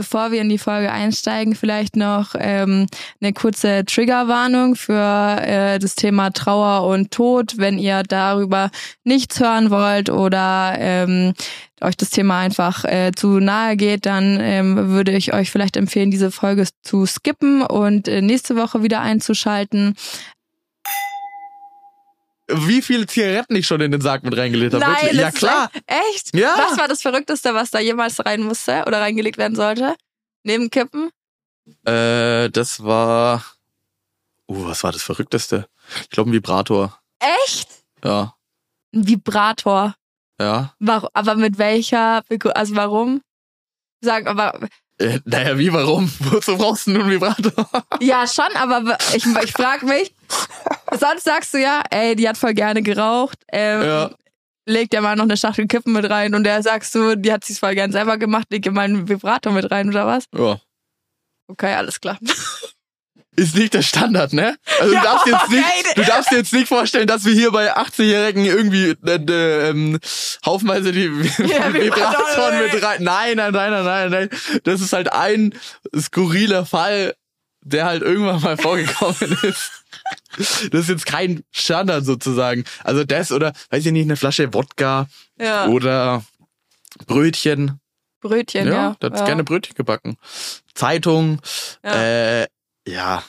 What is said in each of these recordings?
bevor wir in die Folge einsteigen, vielleicht noch ähm, eine kurze Triggerwarnung für äh, das Thema Trauer und Tod, wenn ihr darüber nichts hören wollt oder ähm, euch das Thema einfach äh, zu nahe geht, dann ähm, würde ich euch vielleicht empfehlen, diese Folge zu skippen und äh, nächste Woche wieder einzuschalten wie viele Zigaretten ich schon in den Sarg mit reingelegt habe. Nein, ja klar. Echt? Ja. Was war das Verrückteste, was da jemals rein musste oder reingelegt werden sollte? Neben Kippen? Äh, das war. Uh, was war das Verrückteste? Ich glaube ein Vibrator. Echt? Ja. Ein Vibrator. Ja. Warum, aber mit welcher, also warum? Sag, aber äh, naja, wie, warum? Wozu brauchst du nun einen Vibrator? Ja, schon, aber ich, ich frage mich, sonst sagst du ja, ey, die hat voll gerne geraucht, ähm, ja. leg dir mal noch eine Schachtel Kippen mit rein und der sagst du, die hat sich voll gern selber gemacht, leg dir mal einen Vibrator mit rein oder was? Ja. Okay, alles klar ist nicht der Standard, ne? Also ja, du, darfst jetzt nicht, du darfst dir jetzt nicht vorstellen, dass wir hier bei 80-Jährigen irgendwie äh, äh, ähm, haufenweise die ja, Vibratoren mit rein. Nein, nein, nein, nein, nein, nein. Das ist halt ein skurriler Fall, der halt irgendwann mal vorgekommen ist. Das ist jetzt kein Standard sozusagen. Also das oder, weiß ich nicht, eine Flasche Wodka ja. oder Brötchen. Brötchen, ja. ja. Da hat's ja. gerne Brötchen gebacken. Zeitung, ja. äh, ja.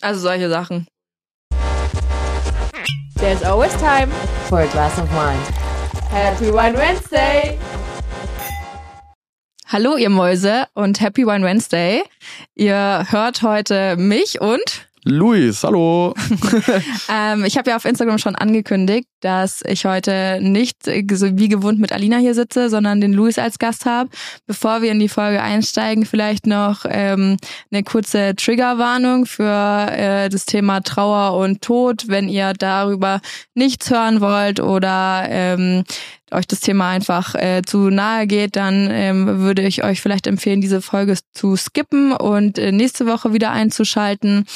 Also solche Sachen. There's always time for a glass of wine. Happy Wine Wednesday! Hallo ihr Mäuse und Happy Wine Wednesday. Ihr hört heute mich und Luis, hallo. ähm, ich habe ja auf Instagram schon angekündigt, dass ich heute nicht so wie gewohnt mit Alina hier sitze, sondern den Luis als Gast habe. Bevor wir in die Folge einsteigen, vielleicht noch ähm, eine kurze Triggerwarnung für äh, das Thema Trauer und Tod, wenn ihr darüber nichts hören wollt oder ähm, euch das Thema einfach äh, zu nahe geht, dann ähm, würde ich euch vielleicht empfehlen, diese Folge zu skippen und äh, nächste Woche wieder einzuschalten.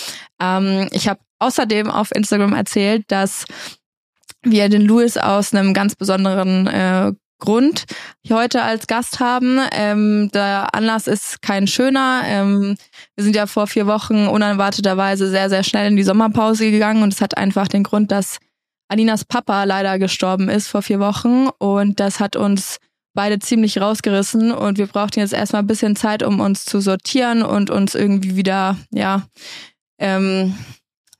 Ähm, ich habe außerdem auf Instagram erzählt, dass wir den Louis aus einem ganz besonderen äh, Grund heute als Gast haben. Ähm, der Anlass ist kein schöner. Ähm, wir sind ja vor vier Wochen unerwarteterweise sehr, sehr schnell in die Sommerpause gegangen und es hat einfach den Grund, dass Alinas Papa leider gestorben ist vor vier Wochen und das hat uns beide ziemlich rausgerissen und wir brauchten jetzt erstmal ein bisschen Zeit, um uns zu sortieren und uns irgendwie wieder, ja, ähm,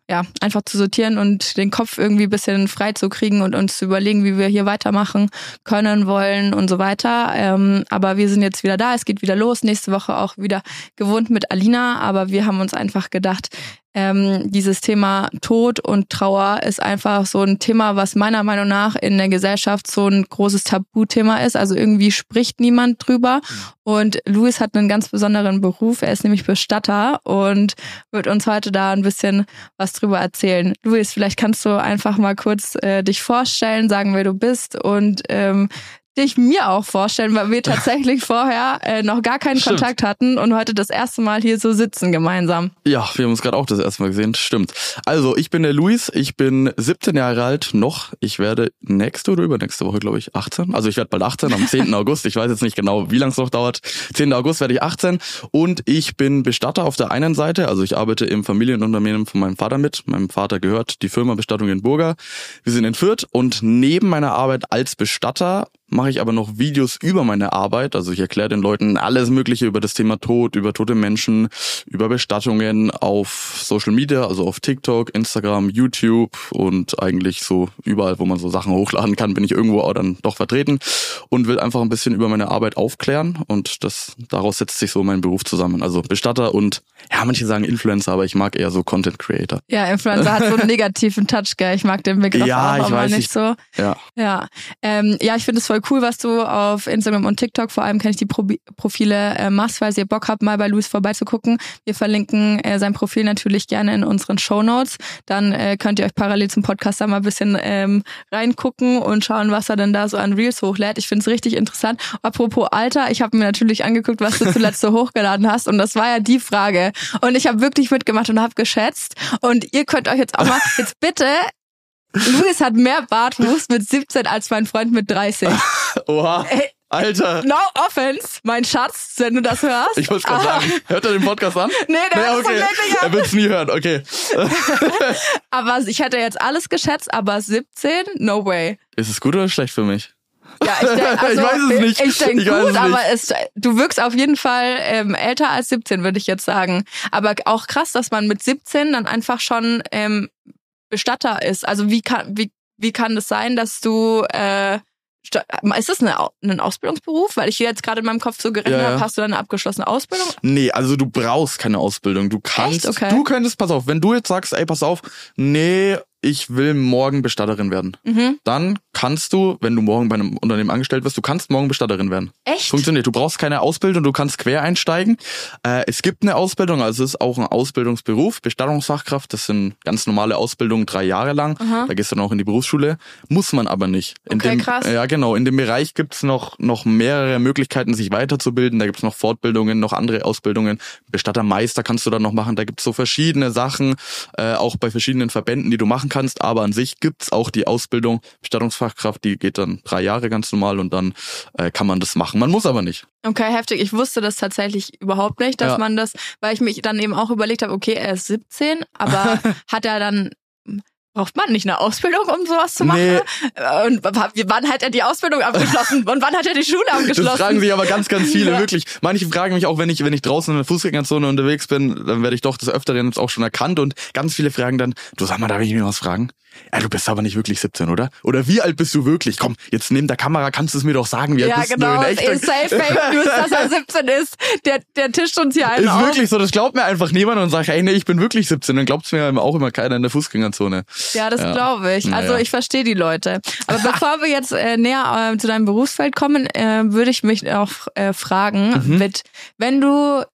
ja, einfach zu sortieren und den Kopf irgendwie ein bisschen frei zu kriegen und uns zu überlegen, wie wir hier weitermachen können, wollen und so weiter. Ähm, aber wir sind jetzt wieder da, es geht wieder los, nächste Woche auch wieder gewohnt mit Alina, aber wir haben uns einfach gedacht, ähm, dieses Thema Tod und Trauer ist einfach so ein Thema, was meiner Meinung nach in der Gesellschaft so ein großes Tabuthema ist. Also irgendwie spricht niemand drüber. Und Luis hat einen ganz besonderen Beruf. Er ist nämlich Bestatter und wird uns heute da ein bisschen was drüber erzählen. Luis, vielleicht kannst du einfach mal kurz äh, dich vorstellen, sagen, wer du bist und ähm, dich mir auch vorstellen, weil wir tatsächlich vorher äh, noch gar keinen Stimmt. Kontakt hatten und heute das erste Mal hier so sitzen gemeinsam. Ja, wir haben uns gerade auch das erste Mal gesehen. Stimmt. Also, ich bin der Luis, ich bin 17 Jahre alt noch. Ich werde nächste oder übernächste Woche, glaube ich, 18. Also ich werde bald 18 am 10. August. Ich weiß jetzt nicht genau, wie lange es noch dauert. 10. August werde ich 18 und ich bin Bestatter auf der einen Seite. Also ich arbeite im Familienunternehmen von meinem Vater mit. Meinem Vater gehört die Firma Bestattung in Burger. Wir sind in Fürth und neben meiner Arbeit als Bestatter mache ich aber noch Videos über meine Arbeit. Also ich erkläre den Leuten alles Mögliche über das Thema Tod, über tote Menschen, über Bestattungen auf Social Media, also auf TikTok, Instagram, YouTube und eigentlich so überall, wo man so Sachen hochladen kann, bin ich irgendwo auch dann doch vertreten und will einfach ein bisschen über meine Arbeit aufklären und das daraus setzt sich so mein Beruf zusammen. Also Bestatter und ja, manche sagen Influencer, aber ich mag eher so Content Creator. Ja, Influencer hat so einen negativen Touch, gell? Ich mag den Begriff ja, auch, ich aber weiß, nicht ich, so. Ja. Ja, ähm, ja ich finde es voll cool, was du auf Instagram und TikTok, vor allem kenne ich die Pro Profile, äh, machst, falls ihr Bock habt, mal bei Luis vorbeizugucken. Wir verlinken äh, sein Profil natürlich gerne in unseren Show Notes. Dann äh, könnt ihr euch parallel zum Podcast da mal ein bisschen ähm, reingucken und schauen, was er denn da so an Reels hochlädt. Ich finde es richtig interessant. Apropos Alter, ich habe mir natürlich angeguckt, was du zuletzt so hochgeladen hast und das war ja die Frage. Und ich habe wirklich mitgemacht und habe geschätzt. Und ihr könnt euch jetzt auch mal, jetzt bitte Luis hat mehr Bartwuchs mit 17 als mein Freund mit 30. Oha. Alter. No offense, mein Schatz, wenn du das hörst. Ich wollte gerade sagen, hört er den Podcast an? Nee, der es okay. nicht Er wird es nie hören, okay. Aber ich hätte jetzt alles geschätzt, aber 17? No way. Ist es gut oder schlecht für mich? Ja, ich, denk, also, Ich weiß es nicht. Ich denke Ich weiß gut, es aber es, du wirkst auf jeden Fall ähm, älter als 17, würde ich jetzt sagen. Aber auch krass, dass man mit 17 dann einfach schon ähm, Bestatter ist. Also wie kann, wie, wie kann das sein, dass du äh, ist das eine, ein Ausbildungsberuf? Weil ich jetzt gerade in meinem Kopf so gerechnet Ja, habe, hast du dann eine abgeschlossene Ausbildung? Nee, also du brauchst keine Ausbildung. Du kannst? Okay. du könntest, pass auf, wenn du jetzt sagst, ey, pass auf, nee, ich will morgen Bestatterin werden, Mhm. dann kannst du, wenn du morgen bei einem Unternehmen angestellt wirst, du kannst morgen Bestatterin werden. Echt? Funktioniert. Du brauchst keine Ausbildung, du kannst quer einsteigen. Äh, es gibt eine Ausbildung, also es ist auch ein Ausbildungsberuf, Bestattungsfachkraft. Das sind ganz normale Ausbildungen, drei Jahre lang. Aha. Da gehst du dann auch in die Berufsschule. Muss man aber nicht. In Okay, dem, krass. Ja, genau. In dem Bereich gibt's noch, noch mehrere Möglichkeiten, sich weiterzubilden. Da gibt's noch Fortbildungen, noch andere Ausbildungen. Bestattermeister kannst du dann noch machen. Da gibt's so verschiedene Sachen, äh, auch bei verschiedenen Verbänden, die du machen kannst. Aber an sich gibt's auch die Ausbildung Bestattungsfachkraft, die geht dann drei Jahre ganz normal und dann äh, kann man das machen. Man muss aber nicht. Okay, heftig. Ich wusste das tatsächlich überhaupt nicht, dass Ja. man das, weil ich mich dann eben auch überlegt habe, okay, er ist 17, aber hat er dann braucht man nicht eine Ausbildung, um sowas zu machen? Nee. Und wann hat er die Ausbildung abgeschlossen? Und wann hat er die Schule abgeschlossen? Das fragen sich aber ganz, ganz viele, Ja. wirklich. Manche fragen mich auch, wenn ich, wenn ich draußen in der Fußgängerzone unterwegs bin, dann werde ich doch des Öfteren jetzt auch schon erkannt und ganz viele fragen dann, du sag mal, darf ich mir was fragen? Ja, du bist aber nicht wirklich 17, oder? Oder wie alt bist du wirklich? Komm, jetzt neben der Kamera kannst du es mir doch sagen, wie alt ja, bist genau. du Es in echt? ist safe Fake News, dass er 17 ist. Der, der tischt uns hier einen Ist auf. wirklich so, das glaubt mir einfach niemand und sagt, ey, nee, ich bin wirklich 17. Dann glaubt's mir auch immer keiner in der Fußgängerzone. Ja, das Ja. glaube ich. Also Naja. ich verstehe die Leute. Aber bevor wir jetzt äh, näher äh, zu deinem Berufsfeld kommen, äh, würde ich mich auch äh, fragen, Mhm. mit, wenn du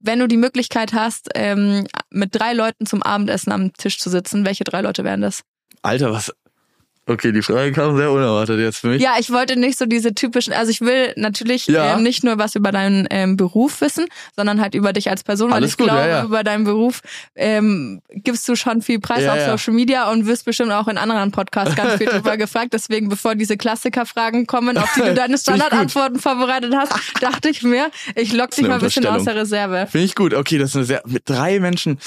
wenn du die Möglichkeit hast, ähm, mit drei Leuten zum Abendessen am Tisch zu sitzen, welche drei Leute wären das? Alter, was? Okay, die Frage kam sehr unerwartet jetzt für mich. Ja, ich wollte nicht so diese typischen, also ich will natürlich Ja. ähm, nicht nur was über deinen ähm, Beruf wissen, sondern halt über dich als Person, weil Alles ich gut, glaube, ja, ja. über deinen Beruf ähm, gibst du schon viel Preis auf. Social Media und wirst bestimmt auch in anderen Podcasts ganz viel drüber gefragt. Deswegen, bevor diese Klassikerfragen kommen, auf die du deine. Standardantworten vorbereitet hast, dachte ich mir, ich lock dich mal ein bisschen aus der Reserve. Finde ich gut. Okay, das eine sehr, mit drei Menschen.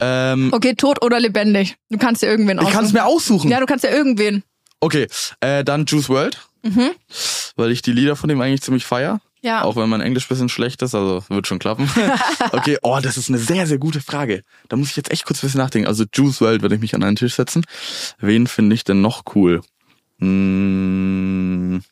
Ähm, Okay, tot oder lebendig. Du kannst dir irgendwen ich aussuchen. kann es mir aussuchen. Ja, du kannst ja irgendwen. Okay, äh, dann Juice World, Mhm. weil ich die Lieder von dem eigentlich ziemlich feier. Ja. Auch wenn mein Englisch bisschen schlecht ist, also wird schon klappen. okay, oh, das ist eine sehr, sehr gute Frage. Da muss ich jetzt echt kurz ein bisschen nachdenken. Also Juice World würde ich mich an einen Tisch setzen. Wen finde ich denn noch cool? Hm,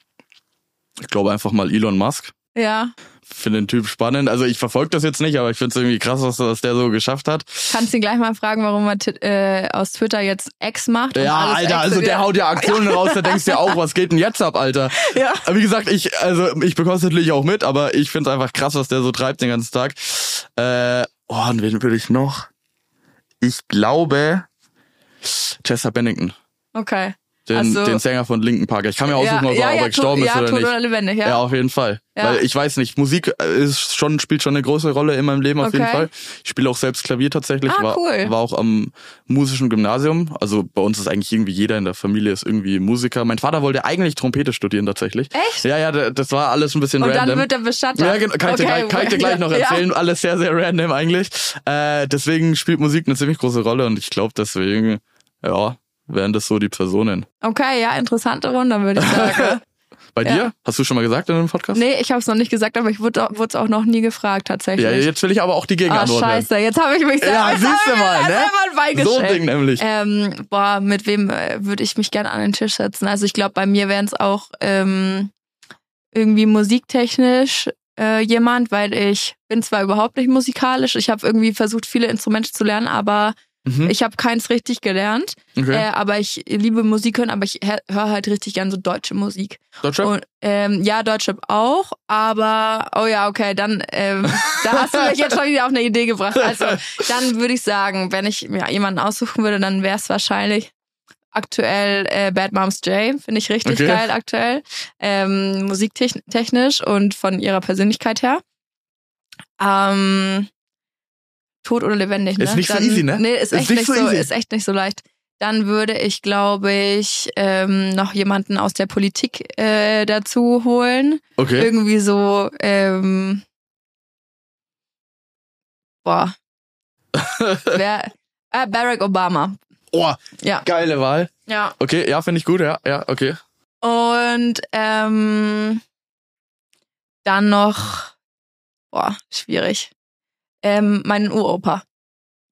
ich glaube einfach mal Elon Musk. Ja. Finde den Typ spannend. Also ich verfolge das jetzt nicht, aber ich finde es irgendwie krass, was, was der so geschafft hat. Kannst ihn gleich mal fragen, warum er äh, aus Twitter jetzt Ex macht. Ja, Alter, also der haut ja Aktionen raus, da denkst du ja auch, was geht denn jetzt ab, Alter? Ja. Aber wie gesagt, ich, also ich bekomme es natürlich auch mit, aber ich finde es einfach krass, was der so treibt den ganzen Tag. Äh, oh, und wen würde ich noch? Ich glaube Chester Bennington. Okay. Den, Also- den Sänger von Linkin Park. Ich kann mir aussuchen, ja, ob, ja, er, ja, gestorben tot, ist ja, oder tot nicht. oder lebendig, ja. Ja, auf jeden Fall. Weil ich weiß nicht, Musik ist schon, spielt schon eine große Rolle in meinem Leben auf jeden Okay. Fall. Ich spiele auch selbst Klavier tatsächlich. Ah, war, cool. war auch am musischen Gymnasium. Also bei uns ist eigentlich irgendwie jeder in der Familie ist irgendwie Musiker. Mein Vater wollte eigentlich Trompete studieren tatsächlich. Echt? Ja, ja, das war alles ein bisschen Und random. dann wird er Bestatter. ja, genau, kann ich, dir Okay, gleich, kann ich dir gleich noch erzählen. Alles sehr, sehr random eigentlich. Äh, deswegen spielt Musik eine ziemlich große Rolle und ich glaube deswegen, ja, wären das so die Personen. Okay, ja, interessante Runde, würde ich sagen. Bei Ja. dir? Hast du schon mal gesagt in einem Podcast? nee, ich habe es noch nicht gesagt, aber ich wurde es auch noch nie gefragt, tatsächlich. Ja, jetzt will ich aber auch die Gegenantwort hören. scheiße, jetzt habe ich mich selber, Ja, siehst du mal, ne? So ein. Ding nämlich. Ähm, boah, mit wem äh, würde ich mich gerne an den Tisch setzen? Also ich glaube, bei mir wären es auch ähm, irgendwie musiktechnisch äh, jemand, weil ich bin zwar überhaupt nicht musikalisch, ich habe irgendwie versucht, viele Instrumente zu lernen, aber Mhm. ich habe keins richtig gelernt. Okay. Äh, aber ich liebe Musik hören, aber ich höre halt richtig gern so deutsche Musik. Deutscher? Und, ähm, ja, Deutsche auch, aber oh ja, okay, dann ähm, da hast du mich jetzt schon wieder auf eine Idee gebracht. Also dann würde ich sagen, wenn ich mir jemanden aussuchen würde, dann wäre es wahrscheinlich aktuell äh, Bad Moms J, finde ich richtig Okay. geil aktuell, ähm, musiktechnisch und von ihrer Persönlichkeit her. Ähm, tot oder lebendig, ne? Ist nicht so easy, ne? Nee, ist, Ist echt nicht nicht so easy. ist echt nicht so leicht. Dann würde ich, glaube ich, ähm, noch jemanden aus der Politik äh, dazu holen. Okay. Irgendwie so, ähm, boah. Wer? Ah, Barack Obama. Oh, Ja. geile Wahl. Ja. Okay, ja, finde ich gut, ja, ja, okay. Und ähm, dann noch, boah, schwierig. Ähm, mein Uropa.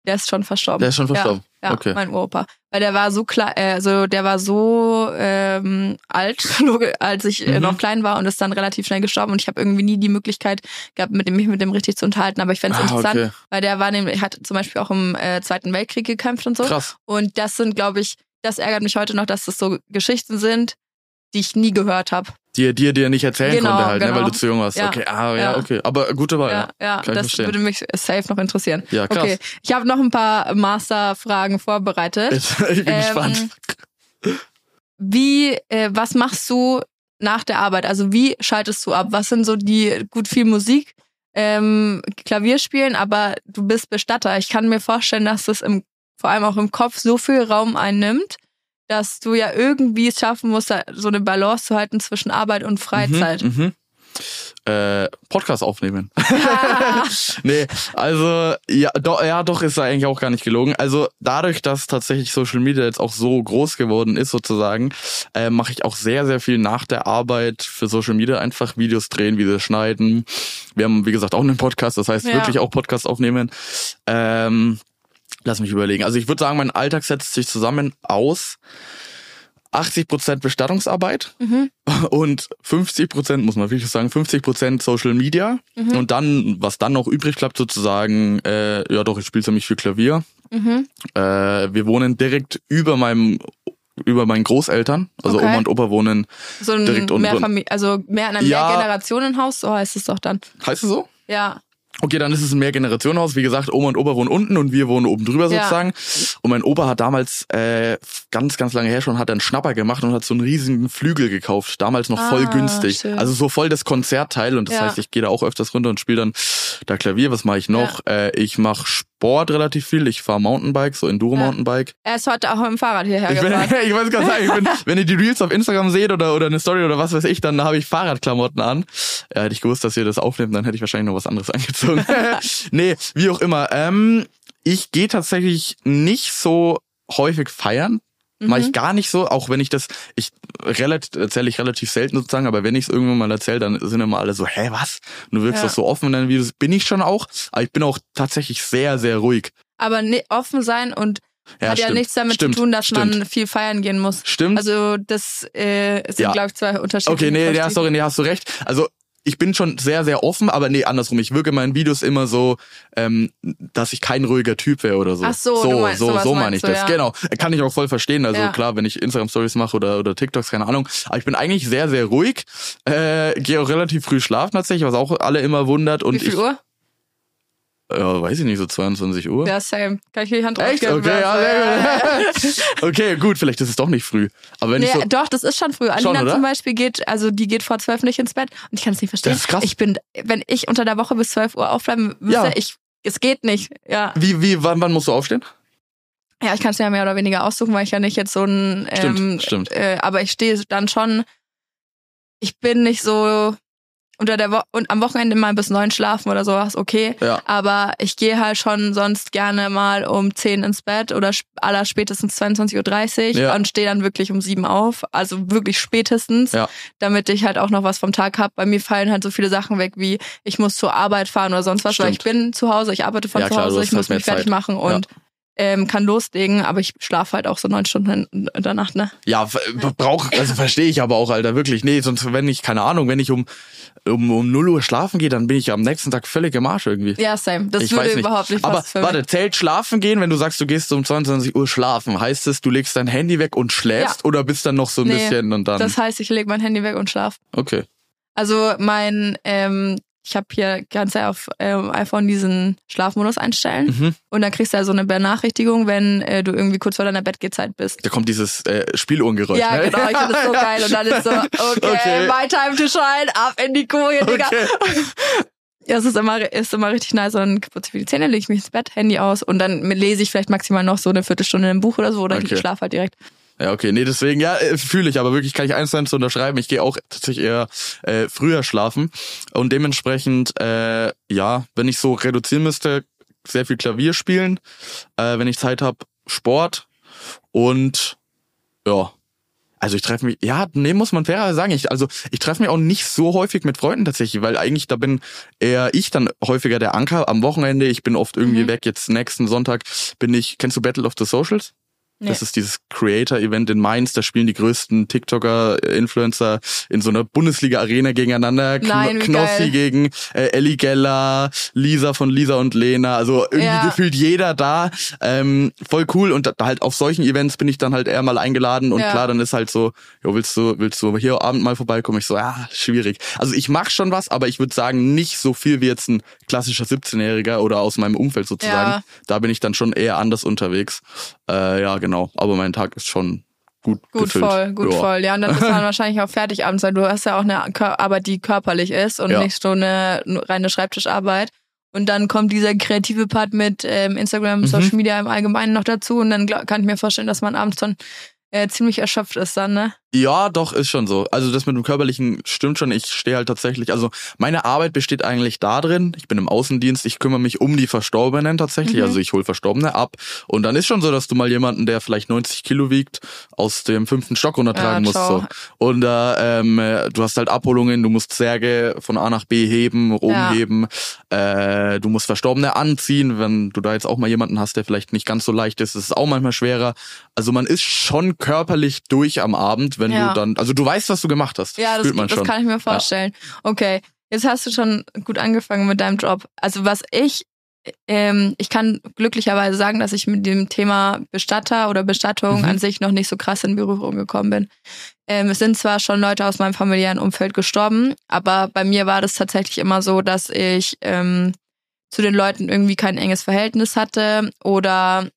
Der ist schon verstorben. Der ist schon verstorben. Ja, ja okay. mein Uropa. Weil der war so klar, äh, also der war so ähm, alt, als ich äh, Mhm. noch klein war und ist dann relativ schnell gestorben und ich habe irgendwie nie die Möglichkeit gehabt, mit dem, mich mit dem richtig zu unterhalten. Aber ich fände es Ah, interessant, okay. weil der war nämlich, hat zum Beispiel auch im äh, Zweiten Weltkrieg gekämpft und so. Krass. Und das sind, glaube ich, das ärgert mich heute noch, dass das so Geschichten sind, die ich nie gehört habe. Die dir dir nicht erzählen Genau, konnte halt, ne, genau. weil du zu jung warst. Ja. Okay, ah, ja, Ja. okay. Aber gute Wahl, Ja, ja. Kann das würde mich safe noch interessieren. Ja, krass. Okay, ich habe noch ein paar Masterfragen vorbereitet. Ich bin Ähm, gespannt. Wie, äh, was machst du nach der Arbeit? Also wie schaltest du ab? Was sind so die gut viel Musik, ähm, Klavier spielen, aber du bist Bestatter. Ich kann mir vorstellen, dass das im, vor allem auch im Kopf so viel Raum einnimmt, dass du ja irgendwie es schaffen musst, so eine Balance zu halten zwischen Arbeit und Freizeit. Mhm, mhm. Äh, Podcast aufnehmen. nee, also ja, doch, ja, doch ist da eigentlich auch gar nicht gelogen. Also dadurch, dass tatsächlich Social Media jetzt auch so groß geworden ist sozusagen, äh, mache ich auch sehr, sehr viel nach der Arbeit für Social Media einfach Videos drehen, Videos schneiden. Wir haben, wie gesagt, auch einen Podcast, das heißt Ja. wirklich auch Podcast aufnehmen. Ähm, lass mich überlegen. Also ich würde sagen, mein Alltag setzt sich zusammen aus 80% Bestattungsarbeit Mhm. und 50%, muss man wirklich sagen, 50% Social Media. Mhm. Und dann, was dann noch übrig bleibt sozusagen, äh, ja doch, ich spiele ziemlich viel Klavier. Mhm. Äh, wir wohnen direkt über meinem über meinen Großeltern, also Okay. Oma und Opa wohnen, So ein Direkt unten. Mehrfamili also mehr in einem Ja. Mehrgenerationenhaus, so heißt es doch dann. heißt es so? Ja. Okay, dann ist es ein Mehrgenerationenhaus. Wie gesagt, Oma und Opa wohnen unten und wir wohnen oben drüber Ja. sozusagen. Und mein Opa hat damals äh, ganz, ganz lange her schon hat einen Schnapper gemacht und hat so einen riesigen Flügel gekauft. Damals noch voll Ah, günstig. schön. Also so voll das Konzertteil. Und das Ja. heißt, ich gehe da auch öfters runter und spiele dann da Klavier. Was mache ich noch? Äh, ich mache Sport relativ viel. Ich fahre Mountainbike, so Enduro-Mountainbike. Er ist heute auch mit dem Fahrrad hierher Ich, bin, gefahren. ich weiß gar nicht, ich bin, wenn ihr die Reels auf Instagram seht oder, oder eine Story oder was weiß ich, dann habe ich Fahrradklamotten an. Ja, hätte ich gewusst, dass ihr das aufnehmt, dann hätte ich wahrscheinlich noch was anderes angezogen. nee, wie auch immer. Ähm, ich gehe tatsächlich nicht so häufig feiern. Mhm. ich gar nicht so, auch wenn ich das, ich relativ, erzähle ich relativ selten sozusagen, aber wenn ich es irgendwann mal erzähle, dann sind immer alle so, hä, was? Du wirkst Ja. doch so offen in deinen Videos. Bin ich schon auch, aber ich bin auch tatsächlich sehr, sehr ruhig. Aber ne, offen sein und Ja, hat ja stimmt. nichts damit Stimmt, zu tun, dass stimmt. man viel feiern gehen muss. Stimmt. Also das äh, sind, Ja. glaube ich, zwei unterschiedliche Okay, nee, ja, sorry, nee, hast du recht. Also ich bin schon sehr, sehr offen, aber nee, andersrum. Ich wirke in meinen Videos immer so, ähm, dass ich kein ruhiger Typ wäre oder so. Ach so, so, meinst- so, so meine ich du, das. ja. Genau, kann ich auch voll verstehen. Also Ja. klar, wenn ich Instagram Stories mache oder oder TikToks, keine Ahnung. Aber ich bin eigentlich sehr, sehr ruhig. Äh, Gehe auch relativ früh schlafen tatsächlich, was auch alle immer wundert. Und Wie viel ich, Uhr? Ja, weiß ich nicht, so 22 Uhr. Ja, same. Kann ich die Hand Echt? Okay, ja, gut. okay, gut, vielleicht ist es doch nicht früh. Aber wenn Nee, ich so, doch, das ist schon früh. Alina oder? zum Beispiel geht, also die geht vor zwölf nicht ins Bett und ich kann es nicht verstehen. Das ist krass. Ich bin, wenn ich unter der Woche bis zwölf Uhr aufbleiben müsste, Ja. ich, es geht nicht. Ja, wie, wie, wann, wann musst du aufstehen? ja, ich kann es ja mehr oder weniger aussuchen, weil ich ja nicht jetzt so ein, Stimmt, ähm, stimmt. Äh, aber ich stehe dann schon, ich bin nicht so unter der Woche und am Wochenende mal bis neun schlafen oder sowas, okay. Ja. Aber ich gehe halt schon sonst gerne mal um 10 ins Bett oder aller spätestens 22.30 Uhr Ja. und stehe dann wirklich um 7 auf. Also wirklich spätestens, Ja. damit ich halt auch noch was vom Tag hab. Bei mir fallen halt so viele Sachen weg, wie ich muss zur Arbeit fahren oder sonst was, weil ich Stimmt. bin zu Hause, ich arbeite von Ja, zu klar, Hause, ich muss halt mehr mich fertig Zeit. machen und ähm, kann loslegen, aber ich schlafe halt auch so neun Stunden in der Nacht, ne? Ja, brauch, also verstehe ich aber auch, Alter, wirklich. Nee, sonst, wenn ich, keine Ahnung, wenn ich um, um, um 0 Uhr schlafen gehe, dann bin ich am nächsten Tag völlig im Arsch irgendwie. Ja, same. Das ich würde weiß nicht. überhaupt nicht Aber warte, zählt schlafen gehen, wenn du sagst, du gehst um 22 Uhr schlafen, heißt es, du legst dein Handy weg und schläfst oder bist dann noch so ein Nee, bisschen und dann. Das heißt, ich lege mein Handy weg und schlaf. okay. Also mein, ähm, ich habe hier ganz auf ähm, iPhone diesen Schlafmodus einstellen Mhm. und dann kriegst du ja so eine Benachrichtigung, wenn äh, du irgendwie kurz vor deiner Bettgehzeit bist. Da kommt dieses äh, Spieluhrgeräusch. Ja, ne? genau, ich finde das so geil. Und dann ist so, okay, Okay. my time to shine, ab in die Koje, Digga. Okay. Ja, es ist immer, ist immer richtig nice. Dann putze ich mir die Zähne, lege ich mich ins Bett, Handy aus und dann lese ich vielleicht maximal noch so eine Viertelstunde ein Buch oder so oder Okay. ich schlafe halt direkt. Ja, okay, nee, deswegen, ja, äh, fühle ich, aber wirklich kann ich eins zu eins unterschreiben. Ich gehe auch tatsächlich eher äh, früher schlafen und dementsprechend, äh, ja, wenn ich so reduzieren müsste, sehr viel Klavier spielen, äh, wenn ich Zeit habe, Sport und ja. Also ich treffe mich, ja, nee, muss man fairerweise sagen. Ich, also ich treffe mich auch nicht so häufig mit Freunden tatsächlich, weil eigentlich da bin eher ich dann häufiger der Anker am Wochenende. Ich bin oft irgendwie Mhm. weg. Jetzt nächsten Sonntag bin ich, kennst du Battle of the Socials? Nee. Das ist dieses Creator-Event in Mainz. Da spielen die größten TikToker, äh, Influencer in so einer Bundesliga-Arena gegeneinander. Nein, Knossi geil. gegen äh, Ellie Geller, Lisa von Lisa und Lena. Also irgendwie Ja. gefühlt jeder da. Ähm, voll cool. Und da, halt auf solchen Events bin ich dann halt eher mal eingeladen. Und Ja. klar, dann ist halt so, jo, willst du, willst du hier Abend mal vorbeikommen? Ich so, ja, schwierig. Also ich mach schon was, aber ich würde sagen, nicht so viel wie jetzt ein klassischer 17-Jähriger oder aus meinem Umfeld sozusagen. Ja. Da bin ich dann schon eher anders unterwegs. Äh, ja, genau. Aber mein Tag ist schon gut, Gut gefüllt. voll, gut ja. voll. Ja, und dann bist du dann wahrscheinlich auch fertig abends, weil du hast ja auch eine Arbeit, die körperlich ist und Ja. nicht so eine reine Schreibtischarbeit. Und dann kommt dieser kreative Part mit ähm, Instagram, Mhm. Social Media im Allgemeinen noch dazu. Und dann kann ich mir vorstellen, dass man abends dann äh, ziemlich erschöpft ist dann, ne? Ja, doch, ist schon so. Also das mit dem Körperlichen stimmt schon. Ich stehe halt tatsächlich, also meine Arbeit besteht eigentlich darin, ich bin im Außendienst, ich kümmere mich um die Verstorbenen tatsächlich, Mhm. also ich hole Verstorbene ab. Und dann ist schon so, dass du mal jemanden, der vielleicht 90 Kilo wiegt, aus dem fünften Stock runtertragen Ja, musst. So. Und äh, ähm, äh, du hast halt Abholungen, du musst Särge von A nach B heben, rumheben, äh, du musst Verstorbene anziehen, wenn du da jetzt auch mal jemanden hast, der vielleicht nicht ganz so leicht ist, ist es auch manchmal schwerer. Also man ist schon körperlich durch am Abend, wenn Ja. du dann, also du weißt, was du gemacht hast. Ja, das, Fühlt man das schon. kann ich mir vorstellen. Okay, jetzt hast du schon gut angefangen mit deinem Job. Also was ich, ähm, ich kann glücklicherweise sagen, dass ich mit dem Thema Bestatter oder Bestattung Mhm. an sich noch nicht so krass in Berührung gekommen bin. Ähm, es sind zwar schon Leute aus meinem familiären Umfeld gestorben, aber bei mir war das tatsächlich immer so, dass ich ähm, zu den Leuten irgendwie kein enges Verhältnis hatte oder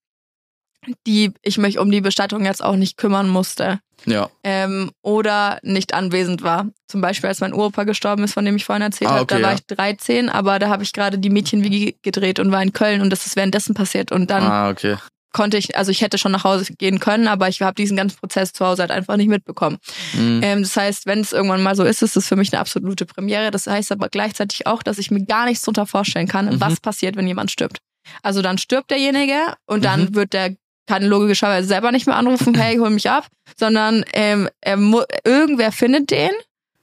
die ich mich um die Bestattung jetzt auch nicht kümmern musste Ja. ähm, oder nicht anwesend war. Zum Beispiel, als mein Uropa gestorben ist, von dem ich vorhin erzählt Ah, habe, okay, da war ja. ich 13, aber da habe ich gerade die Mädchenwiege gedreht und war in Köln und das ist währenddessen passiert und dann ah, okay. konnte ich, also ich hätte schon nach Hause gehen können, aber ich habe diesen ganzen Prozess zu Hause halt einfach nicht mitbekommen. Mhm. Ähm, das heißt, wenn es irgendwann mal so ist, ist es für mich eine absolute Premiere. Das heißt aber gleichzeitig auch, dass ich mir gar nichts darunter vorstellen kann, Mhm. was passiert, wenn jemand stirbt. Also dann stirbt derjenige und dann Mhm. wird der kann logischerweise selber nicht mehr anrufen, hey, hol mich ab, sondern ähm, er irgendwer findet den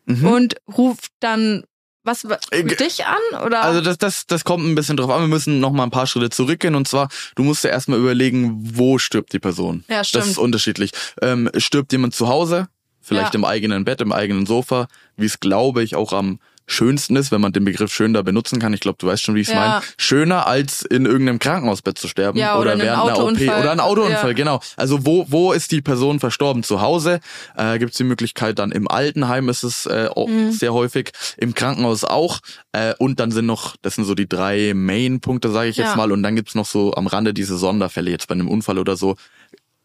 Mhm. und ruft dann was, was Äh, dich an oder Also das, das, das kommt ein bisschen drauf an. Wir müssen noch mal ein paar Schritte zurückgehen. Und zwar, du musst ja erstmal überlegen, wo stirbt die Person. ja Das stimmt ist unterschiedlich. Ähm, stirbt jemand zu Hause, vielleicht Ja. im eigenen Bett, im eigenen Sofa, wie es glaube ich auch am schönsten ist, wenn man den Begriff schön da benutzen kann. Ich glaube, du weißt schon, wie ich es Ja. meine. Schöner als in irgendeinem Krankenhausbett zu sterben Ja, oder einem während einer OP oder ein Autounfall, Ja. genau. Also wo wo ist die Person verstorben? Zu Hause äh, gibt es die Möglichkeit, dann im Altenheim ist es äh, Mhm. sehr häufig, im Krankenhaus auch. Äh, und dann sind noch, das sind so die drei Main-Punkte, sage ich jetzt mal. Und dann gibt's noch so am Rande diese Sonderfälle jetzt bei einem Unfall oder so.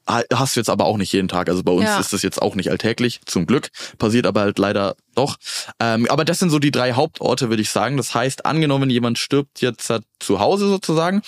Ha- Hast du jetzt aber auch nicht jeden Tag. Also bei uns Ja. ist das jetzt auch nicht alltäglich, zum Glück. Passiert aber halt leider doch. Ähm, aber das sind so die drei Hauptorte, würde ich sagen. Das heißt, angenommen, jemand stirbt jetzt äh, zu Hause sozusagen,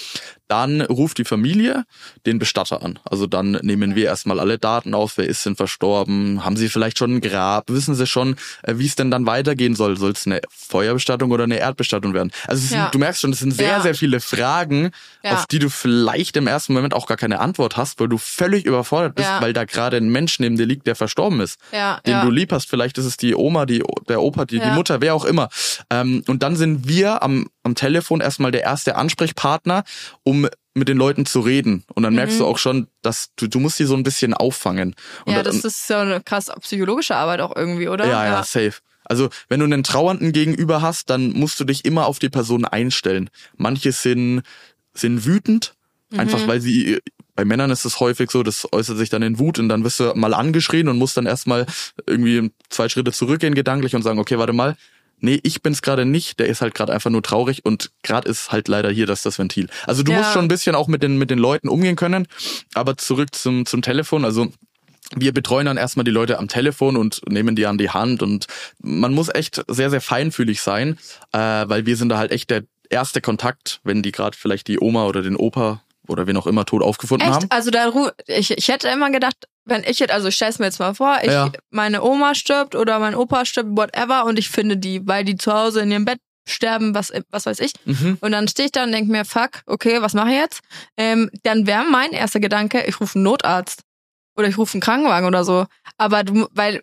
dann ruft die Familie den Bestatter an. Also dann nehmen wir erstmal alle Daten auf, wer ist denn verstorben, haben sie vielleicht schon ein Grab, wissen sie schon, äh, wie es denn dann weitergehen soll. Soll es eine Feuerbestattung oder eine Erdbestattung werden? Also sind, Ja. du merkst schon, es sind sehr, Ja. sehr viele Fragen, Ja. auf die du vielleicht im ersten Moment auch gar keine Antwort hast, weil du völlig überfordert bist, weil da gerade ein Mensch neben dir liegt, der verstorben ist den du lieb hast. Vielleicht ist es die Oma, die, der Opa, die, die. Mutter, wer auch immer. Ähm, und dann sind wir am, am Telefon erstmal der erste Ansprechpartner, um mit den Leuten zu reden. Und dann merkst Mhm. du auch schon, dass du, du musst die so ein bisschen auffangen. Und ja, dann, das ist so eine krass psychologische Arbeit auch irgendwie, oder? ja, ja, safe. Also, wenn du einen Trauernden gegenüber hast, dann musst du dich immer auf die Person einstellen. Manche sind, sind wütend, einfach Mhm. weil sie, bei Männern ist es häufig so, das äußert sich dann in Wut und dann wirst du mal angeschrien und musst dann erstmal irgendwie zwei Schritte zurückgehen gedanklich und sagen, okay, warte mal, nee, ich bin's gerade nicht, der ist halt gerade einfach nur traurig und gerade ist halt leider hier das das Ventil. Also du Ja. musst schon ein bisschen auch mit den mit den Leuten umgehen können, aber zurück zum zum Telefon, also wir betreuen dann erstmal die Leute am Telefon und nehmen die an die Hand und man muss echt sehr, sehr feinfühlig sein, äh, weil wir sind da halt echt der erste Kontakt, wenn die gerade vielleicht die Oma oder den Opa oder wen auch immer tot aufgefunden Echt? haben. Also da ich, ich hätte immer gedacht, wenn ich jetzt, also ich stell's mir jetzt mal vor, ich, Ja. meine Oma stirbt oder mein Opa stirbt, whatever, und ich finde die, weil die zu Hause in ihrem Bett sterben, was, was weiß ich. Mhm. Und dann stehe ich da und denke mir, fuck, okay, was mache ich jetzt? Ähm, dann wäre mein erster Gedanke, ich rufe einen Notarzt. Oder ich rufe einen Krankenwagen oder so. Aber du, weil,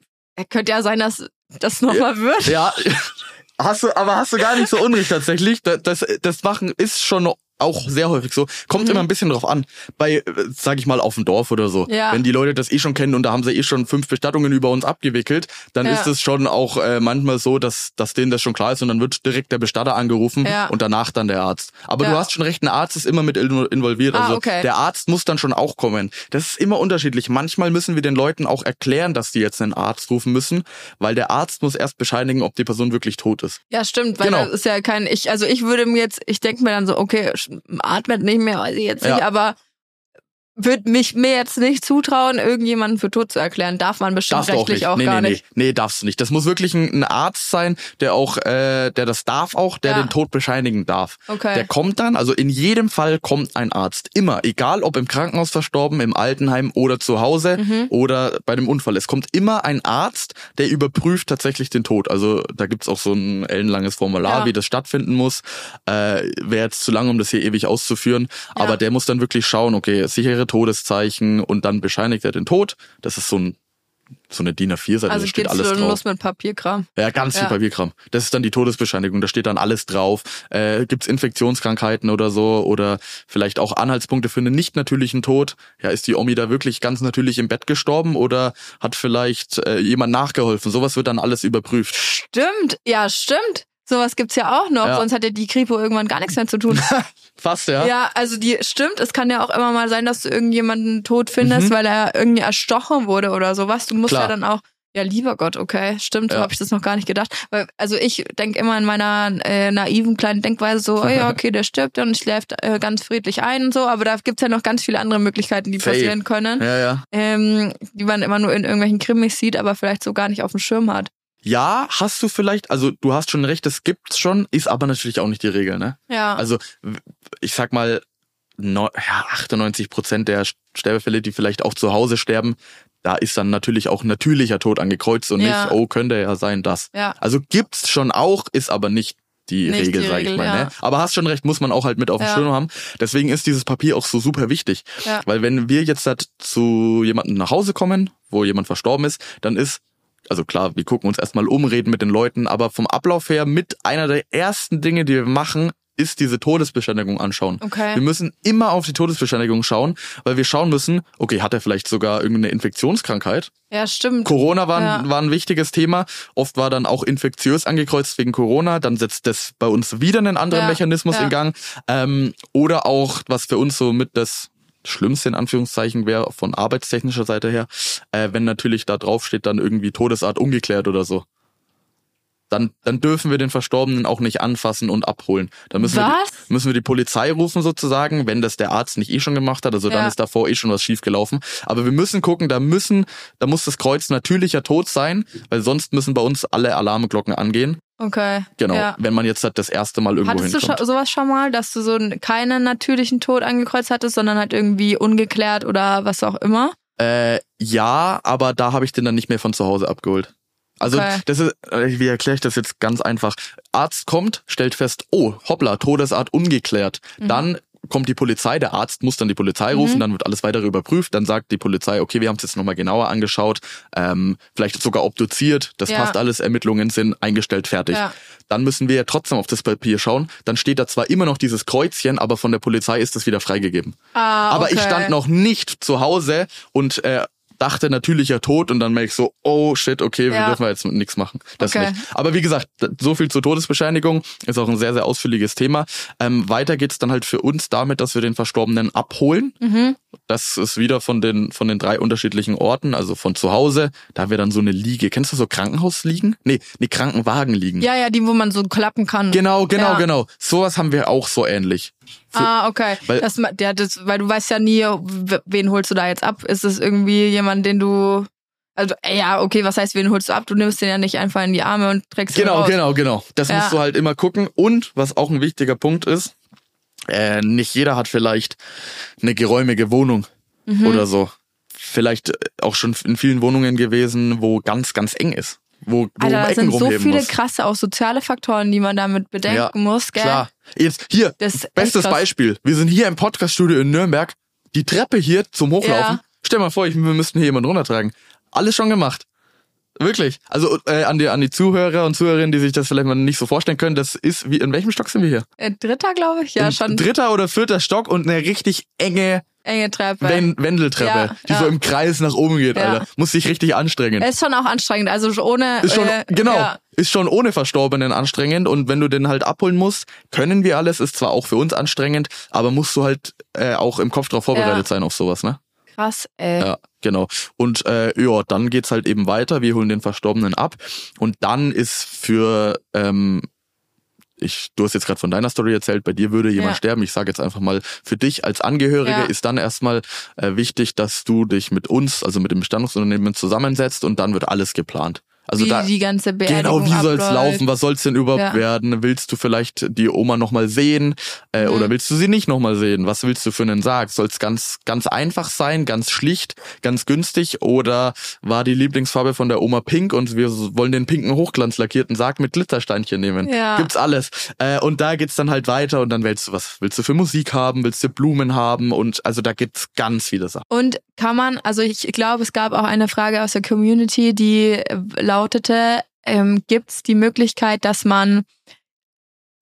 könnte ja sein, dass das nochmal wird. Ja, hast du, aber hast du gar nicht so unrecht tatsächlich. Das, das, das machen ist schon auch sehr häufig so. Kommt Mhm. immer ein bisschen drauf an. Bei, äh, sag ich mal, auf dem Dorf oder so. Ja. Wenn die Leute das eh schon kennen und da haben sie eh schon fünf Bestattungen über uns abgewickelt, dann Ja. ist es schon auch äh, manchmal so, dass, dass denen das schon klar ist und dann wird direkt der Bestatter angerufen Ja. und danach dann der Arzt. Aber du Ja. hast schon recht, ein Arzt ist immer mit invo- involviert. Ah, Also okay. der Arzt muss dann schon auch kommen. Das ist immer unterschiedlich. Manchmal müssen wir den Leuten auch erklären, dass die jetzt einen Arzt rufen müssen, weil der Arzt muss erst bescheinigen, ob die Person wirklich tot ist. Ja, stimmt, weil Genau. das ist ja kein, ich, also ich würde mir jetzt, ich denke mir dann so, okay, atmet nicht mehr, weiß ich jetzt Ja. nicht, aber würde mich mir jetzt nicht zutrauen, irgendjemanden für tot zu erklären. Darf man bestimmt Darfst du auch rechtlich nicht. auch, nee, gar nee, nicht. nee. Nee, darfst du nicht. Das muss wirklich ein, ein Arzt sein, der auch, äh, der das darf auch, der Ja. den Tod bescheinigen darf. Okay. Der kommt dann, also in jedem Fall kommt ein Arzt. Immer, egal ob im Krankenhaus verstorben, im Altenheim oder zu Hause Mhm. oder bei dem Unfall. Es kommt immer ein Arzt, der überprüft tatsächlich den Tod. Also da gibt's auch so ein ellenlanges Formular, Ja. wie das stattfinden muss. Äh, Wäre jetzt zu lang, um das hier ewig auszuführen. Ja. Aber der muss dann wirklich schauen, okay, sichere Todeszeichen und dann bescheinigt er den Tod. Das ist so ein so eine DIN A4-Seite, Also da steht alles drauf. los mit Papierkram. Ja, ganz viel Ja. Papierkram. Das ist dann die Todesbescheinigung, da steht dann alles drauf. Äh, Gibt es Infektionskrankheiten oder so oder vielleicht auch Anhaltspunkte für einen nicht natürlichen Tod? Ja, ist die Omi da wirklich ganz natürlich im Bett gestorben oder hat vielleicht äh, jemand nachgeholfen? Sowas wird dann alles überprüft. Stimmt, ja, stimmt. Sowas gibt's ja auch noch, Ja. sonst hat ja die Kripo irgendwann gar nichts mehr zu tun. Fast, ja. Ja, also die stimmt, es kann ja auch immer mal sein, dass du irgendjemanden tot findest, Mhm. weil er irgendwie erstochen wurde oder sowas. Du musst Klar. ja dann auch, ja lieber Gott, okay, stimmt, Ja. habe ich das noch gar nicht gedacht. Weil, also ich denk immer in meiner äh, naiven kleinen Denkweise so, oh ja, okay, der stirbt und schläft äh, ganz friedlich ein und so, aber da gibt's ja noch ganz viele andere Möglichkeiten, die passieren können, Ja, ja. ähm, die man immer nur in irgendwelchen Krimis sieht, aber vielleicht so gar nicht auf dem Schirm hat. Ja, hast du vielleicht, also du hast schon recht, das gibt's schon, ist aber natürlich auch nicht die Regel, ne? Ja. Also ich sag mal, no, ja, 98 Prozent der Sterbefälle, die vielleicht auch zu Hause sterben, da ist dann natürlich auch natürlicher Tod angekreuzt und Ja. nicht, oh, könnte ja sein, das. ja. Also gibt's schon auch, ist aber nicht die Nicht Regel, die sag ich Regel, mal. ja. Ne? Aber hast schon recht, muss man auch halt mit auf dem Ja. Schirm haben. Deswegen ist dieses Papier auch so super wichtig. Ja. Weil wenn wir jetzt zu jemandem nach Hause kommen, wo jemand verstorben ist, dann ist, also klar, wir gucken uns erstmal um, reden mit den Leuten, aber vom Ablauf her mit einer der ersten Dinge, die wir machen, ist diese Todesbescheinigung anschauen. Okay. Wir müssen immer auf die Todesbescheinigung schauen, weil wir schauen müssen, okay, hat er vielleicht sogar irgendeine Infektionskrankheit? Ja, stimmt. Corona war, ein- Ja. war ein wichtiges Thema. Oft war dann auch infektiös angekreuzt wegen Corona. Dann setzt das bei uns wieder einen anderen Ja, Mechanismus ja. in Gang. Ähm, oder auch, was für uns so mit das Schlimmste in Anführungszeichen wäre, von arbeitstechnischer Seite her, äh, wenn natürlich da drauf steht, dann irgendwie Todesart ungeklärt oder so. Dann, dann dürfen wir den Verstorbenen auch nicht anfassen und abholen. Dann müssen, wir Was? die, müssen wir die Polizei rufen sozusagen, wenn das der Arzt nicht eh schon gemacht hat. Also dann Ja. ist davor eh schon was schief gelaufen. Aber wir müssen gucken, da müssen, da muss das Kreuz natürlicher Tod sein, weil sonst müssen bei uns alle Alarmglocken angehen. Okay. Genau, Ja. wenn man jetzt halt das erste Mal irgendwo Hattest du hinkommt. scho- sowas schon mal, dass du so einen- keinen natürlichen Tod angekreuzt hattest, sondern halt irgendwie ungeklärt oder was auch immer? Äh, ja, aber da habe ich den dann nicht mehr von zu Hause abgeholt. Also Okay. das ist, äh, wie erkläre ich das jetzt ganz einfach? Arzt kommt, stellt fest, oh, hoppla, Todesart ungeklärt. Mhm. Dann kommt die Polizei, der Arzt muss dann die Polizei rufen, dann wird alles weitere überprüft, dann sagt die Polizei, okay, wir haben es jetzt nochmal genauer angeschaut, ähm, vielleicht sogar obduziert, das Ja. passt alles, Ermittlungen sind eingestellt, fertig. Ja. Dann müssen wir ja trotzdem auf das Papier schauen, dann steht da zwar immer noch dieses Kreuzchen, aber von der Polizei ist das wieder freigegeben. Ah, Aber ich okay. stand noch nicht zu Hause und äh, dachte natürlicher Tod und dann merke ich so, oh shit, okay, wir Ja. dürfen jetzt nichts machen. Das Okay. nicht. Aber wie gesagt, so viel zur Todesbescheinigung ist auch ein sehr, sehr ausführliches Thema. Ähm, weiter geht's dann halt für uns damit, dass wir den Verstorbenen abholen. Mhm. Das ist wieder von den von den drei unterschiedlichen Orten, also von zu Hause. Da haben wir dann so eine Liege. Kennst du so Krankenhausliegen? Nee, nee, Krankenwagen liegen. Ja, ja, die, wo man so klappen kann. Genau, genau, Ja. genau. Sowas haben wir auch so ähnlich. Für, Ah, okay. Weil- das, ja, das, weil du weißt ja nie, wen holst du da jetzt ab? Ist es irgendwie jemand, den du. Also, ja, okay, was heißt, wen holst du ab? Du nimmst den ja nicht einfach in die Arme und trägst ihn Genau, raus. genau, genau. Das Ja. musst du halt immer gucken. Und was auch ein wichtiger Punkt ist, äh, nicht jeder hat vielleicht eine geräumige Wohnung Mhm. oder so. Vielleicht äh, auch schon in vielen Wohnungen gewesen, wo ganz, ganz eng ist. Wo du Alter, da sind so viele musst. krasse, auch soziale Faktoren, die man damit bedenken Ja, muss, gell? Klar. Jetzt hier, Das bestes. Beispiel. Wir sind hier im Podcaststudio in Nürnberg. Die Treppe hier zum Hochlaufen. Ja. Stell mal vor, ich, wir müssten hier jemanden runtertragen. Alles schon gemacht. Wirklich. Also äh, an die an die Zuhörer und Zuhörerinnen, die sich das vielleicht mal nicht so vorstellen können, das ist wie in welchem Stock sind wir hier? Äh, Dritter, glaube ich, ja, Im schon Dritter oder vierter Stock und eine richtig enge enge Treppe. Wen Wendeltreppe, Ja, die ja. so im Kreis nach oben geht, Ja. Alter. Muss sich richtig anstrengen. ist schon auch anstrengend, also ohne. Ist schon, äh, genau, ist schon ohne Verstorbenen anstrengend und wenn du den halt abholen musst, können wir alles, ist zwar auch für uns anstrengend, aber musst du halt äh, auch im Kopf drauf vorbereitet sein auf sowas, ne? krass, ey. Ja, genau. Und äh, ja, dann geht's halt eben weiter, wir holen den Verstorbenen ab und dann ist für ähm, ich, du hast jetzt gerade von deiner Story erzählt, bei dir würde jemand Ja. sterben. Ich sage jetzt einfach mal, für dich als Angehörige Ja. ist dann erstmal äh, wichtig, dass du dich mit uns, also mit dem Bestandungsunternehmen zusammensetzt und dann wird alles geplant. Also wie da die ganze Beerdigung Genau, wie soll's abläuft. laufen? Was soll's denn überhaupt Ja. werden? Willst du vielleicht die Oma noch mal sehen äh, Mhm. oder willst du sie nicht noch mal sehen? Was willst du für einen Sarg? Soll's ganz ganz einfach sein, ganz schlicht, ganz günstig oder war die Lieblingsfarbe von der Oma pink und wir wollen den pinken hochglanzlackierten Sarg mit Glitzersteinchen nehmen? Ja. Gibt's alles. Äh, und da geht's dann halt weiter und dann willst du was willst du für Musik haben? Willst du Blumen haben und also da gibt's ganz viele Sachen. Und kann man, also ich glaube, es gab auch eine Frage aus der Community, die äh, lautete, ähm, gibt es die Möglichkeit, dass man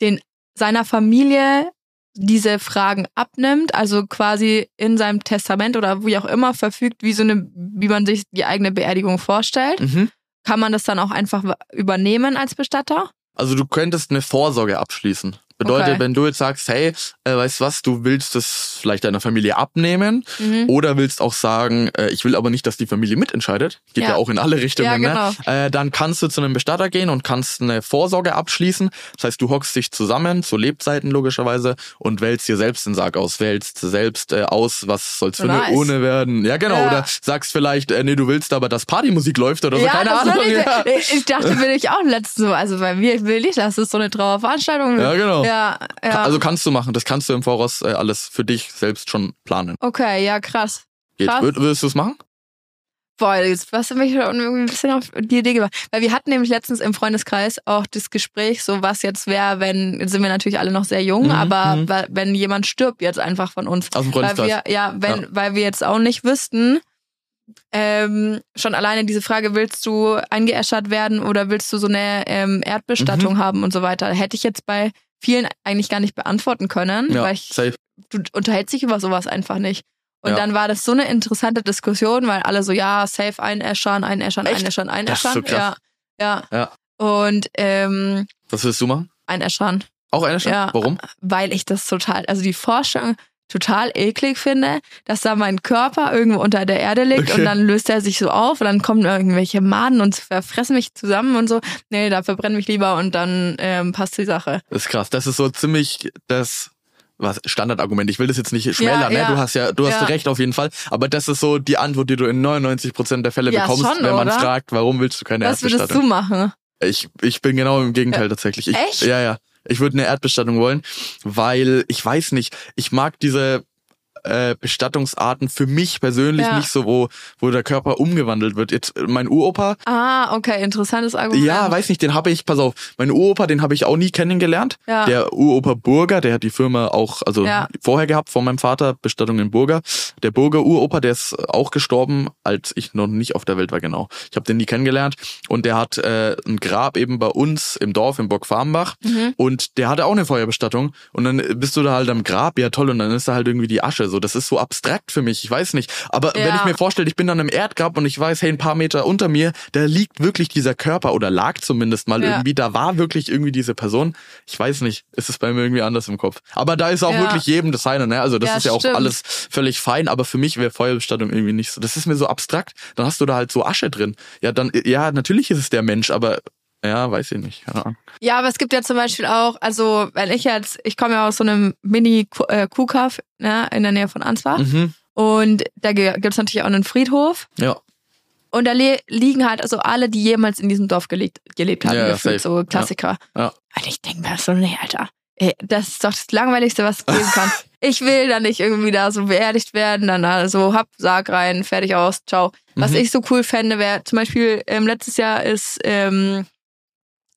den seiner Familie diese Fragen abnimmt, also quasi in seinem Testament oder wie auch immer verfügt, wie so eine, wie man sich die eigene Beerdigung vorstellt. Mhm. Kann man das dann auch einfach übernehmen als Bestatter? Also du könntest eine Vorsorge abschließen. Bedeutet, Okay. wenn du jetzt sagst, hey, äh, weißt du was, du willst das vielleicht deiner Familie abnehmen Mhm. oder willst auch sagen, äh, ich will aber nicht, dass die Familie mitentscheidet, geht ja, Ja. auch in alle Richtungen, Ja, genau. ne? äh, dann kannst du zu einem Bestatter gehen und kannst eine Vorsorge abschließen. Das heißt, du hockst dich zusammen, zu Lebzeiten logischerweise, und wählst dir selbst den Sarg aus, wählst selbst äh, aus, was soll's für Nice. eine Urne werden. Ja, genau. Ja. Oder sagst vielleicht, äh, nee, du willst aber, dass Partymusik läuft oder so, keine das Ahnung. ich, ich dachte, bin ich auch letztens so. Also bei mir will ich, dass es so eine Trauerveranstaltung Ja, genau. Ja, ja. Also kannst du machen, das kannst du im Voraus äh, alles für dich selbst schon planen. okay, ja, krass. Geht. Krass. Würd, würdest du es machen? Boah, jetzt hast du mich schon irgendwie ein bisschen auf die Idee gebracht. Weil wir hatten nämlich letztens im Freundeskreis auch das Gespräch, so was jetzt wäre, wenn, jetzt sind wir natürlich alle noch sehr jung, Mhm, aber mhm. wenn jemand stirbt jetzt einfach von uns. Aus dem Weil Freundeskreis. wir, ja, wenn, Ja. weil wir jetzt auch nicht wüssten, ähm, schon alleine diese Frage, willst du eingeäschert werden oder willst du so eine ähm, Erdbestattung Mhm. haben und so weiter, hätte ich jetzt bei vielen eigentlich gar nicht beantworten können, ja, weil ich safe. du unterhältst dich über sowas einfach nicht. Und Ja. dann war das so eine interessante Diskussion, weil alle so, ja, safe einäschern, einäschern, Echt? einäschern, Das ist einäschern. so krass. Ja, ja. Ja. Und ähm, Was willst du machen? einäschern, Auch Stadt? Ja. Warum? weil ich das total, also die Forschung total eklig finde, dass da mein Körper irgendwo unter der Erde liegt Okay. und dann löst er sich so auf und dann kommen irgendwelche Maden und verfressen mich zusammen und so. Nee, da verbrenn mich lieber und dann ähm, passt die Sache. Das ist krass. Das ist so ziemlich das was Standardargument. Ich will das jetzt nicht schmälern, Ja, ne? ja. Du hast ja, du hast Ja. recht auf jeden Fall. Aber das ist so die Antwort, die du in 99 Prozent der Fälle Ja, bekommst, schon, wenn man oder? fragt, warum willst du keine Was würdest Erdbestattung? du machen? Ich, ich bin genau im Gegenteil tatsächlich. Ich, Echt? Ja, ja. Ich würde eine Erdbestattung wollen, weil ich weiß nicht, ich mag diese äh, Bestattungsarten für mich persönlich Ja. nicht so, wo, wo der Körper umgewandelt wird. Jetzt äh, mein Uropa, Ah, okay, interessantes Argument. ja, weiß nicht, den habe ich, pass auf, mein Uropa, den habe ich auch nie kennengelernt. Ja. Der Uropa Burger, der hat die Firma auch, also Ja. vorher gehabt von meinem Vater, Bestattung in Burger. Der Burger Uropa, der ist auch gestorben, als ich noch nicht auf der Welt war, genau. Ich habe den nie kennengelernt und der hat äh, ein Grab eben bei uns im Dorf in Burg Farmbach Mhm. und der hatte auch eine Feuerbestattung und dann bist du da halt am Grab, ja toll, und dann ist da halt irgendwie die Asche, so, das ist so abstrakt für mich, ich weiß nicht. Aber wenn Ja. ich mir vorstelle, ich bin dann im Erdgrab und ich weiß, hey, ein paar Meter unter mir, da liegt wirklich dieser Körper oder lag zumindest mal Ja. irgendwie, da war wirklich irgendwie diese Person. Ich weiß nicht, ist es bei mir irgendwie anders im Kopf. Aber da ist auch Ja. wirklich jedem das seine, ne? Also das ist ja auch stimmt. alles völlig fein, aber für mich wäre Feuerbestattung irgendwie nicht so. Das ist mir so abstrakt. Dann hast du da halt so Asche drin. Ja, dann, ja, natürlich ist es der Mensch, aber Ja, weiß ich nicht. Keine Ahnung. Ja, aber es gibt ja zum Beispiel auch, also wenn ich jetzt, ich komme ja aus so einem Mini-Kuhkaff ne, in der Nähe von Ansbach Mhm. und da gibt es natürlich auch einen Friedhof Ja. und da liegen halt also alle, die jemals in diesem Dorf gelebt, gelebt haben, Ja, ja, gefühlt, safe. so Klassiker. Ja. Und ich denke mir so, nee, Alter, ey, das ist doch das Langweiligste, was es geben kann. ich will da nicht irgendwie da so beerdigt werden, dann also hab Sarg rein, fertig aus, ciao. Was Mhm. ich so cool fände, wäre zum Beispiel ähm, letztes Jahr ist, ähm,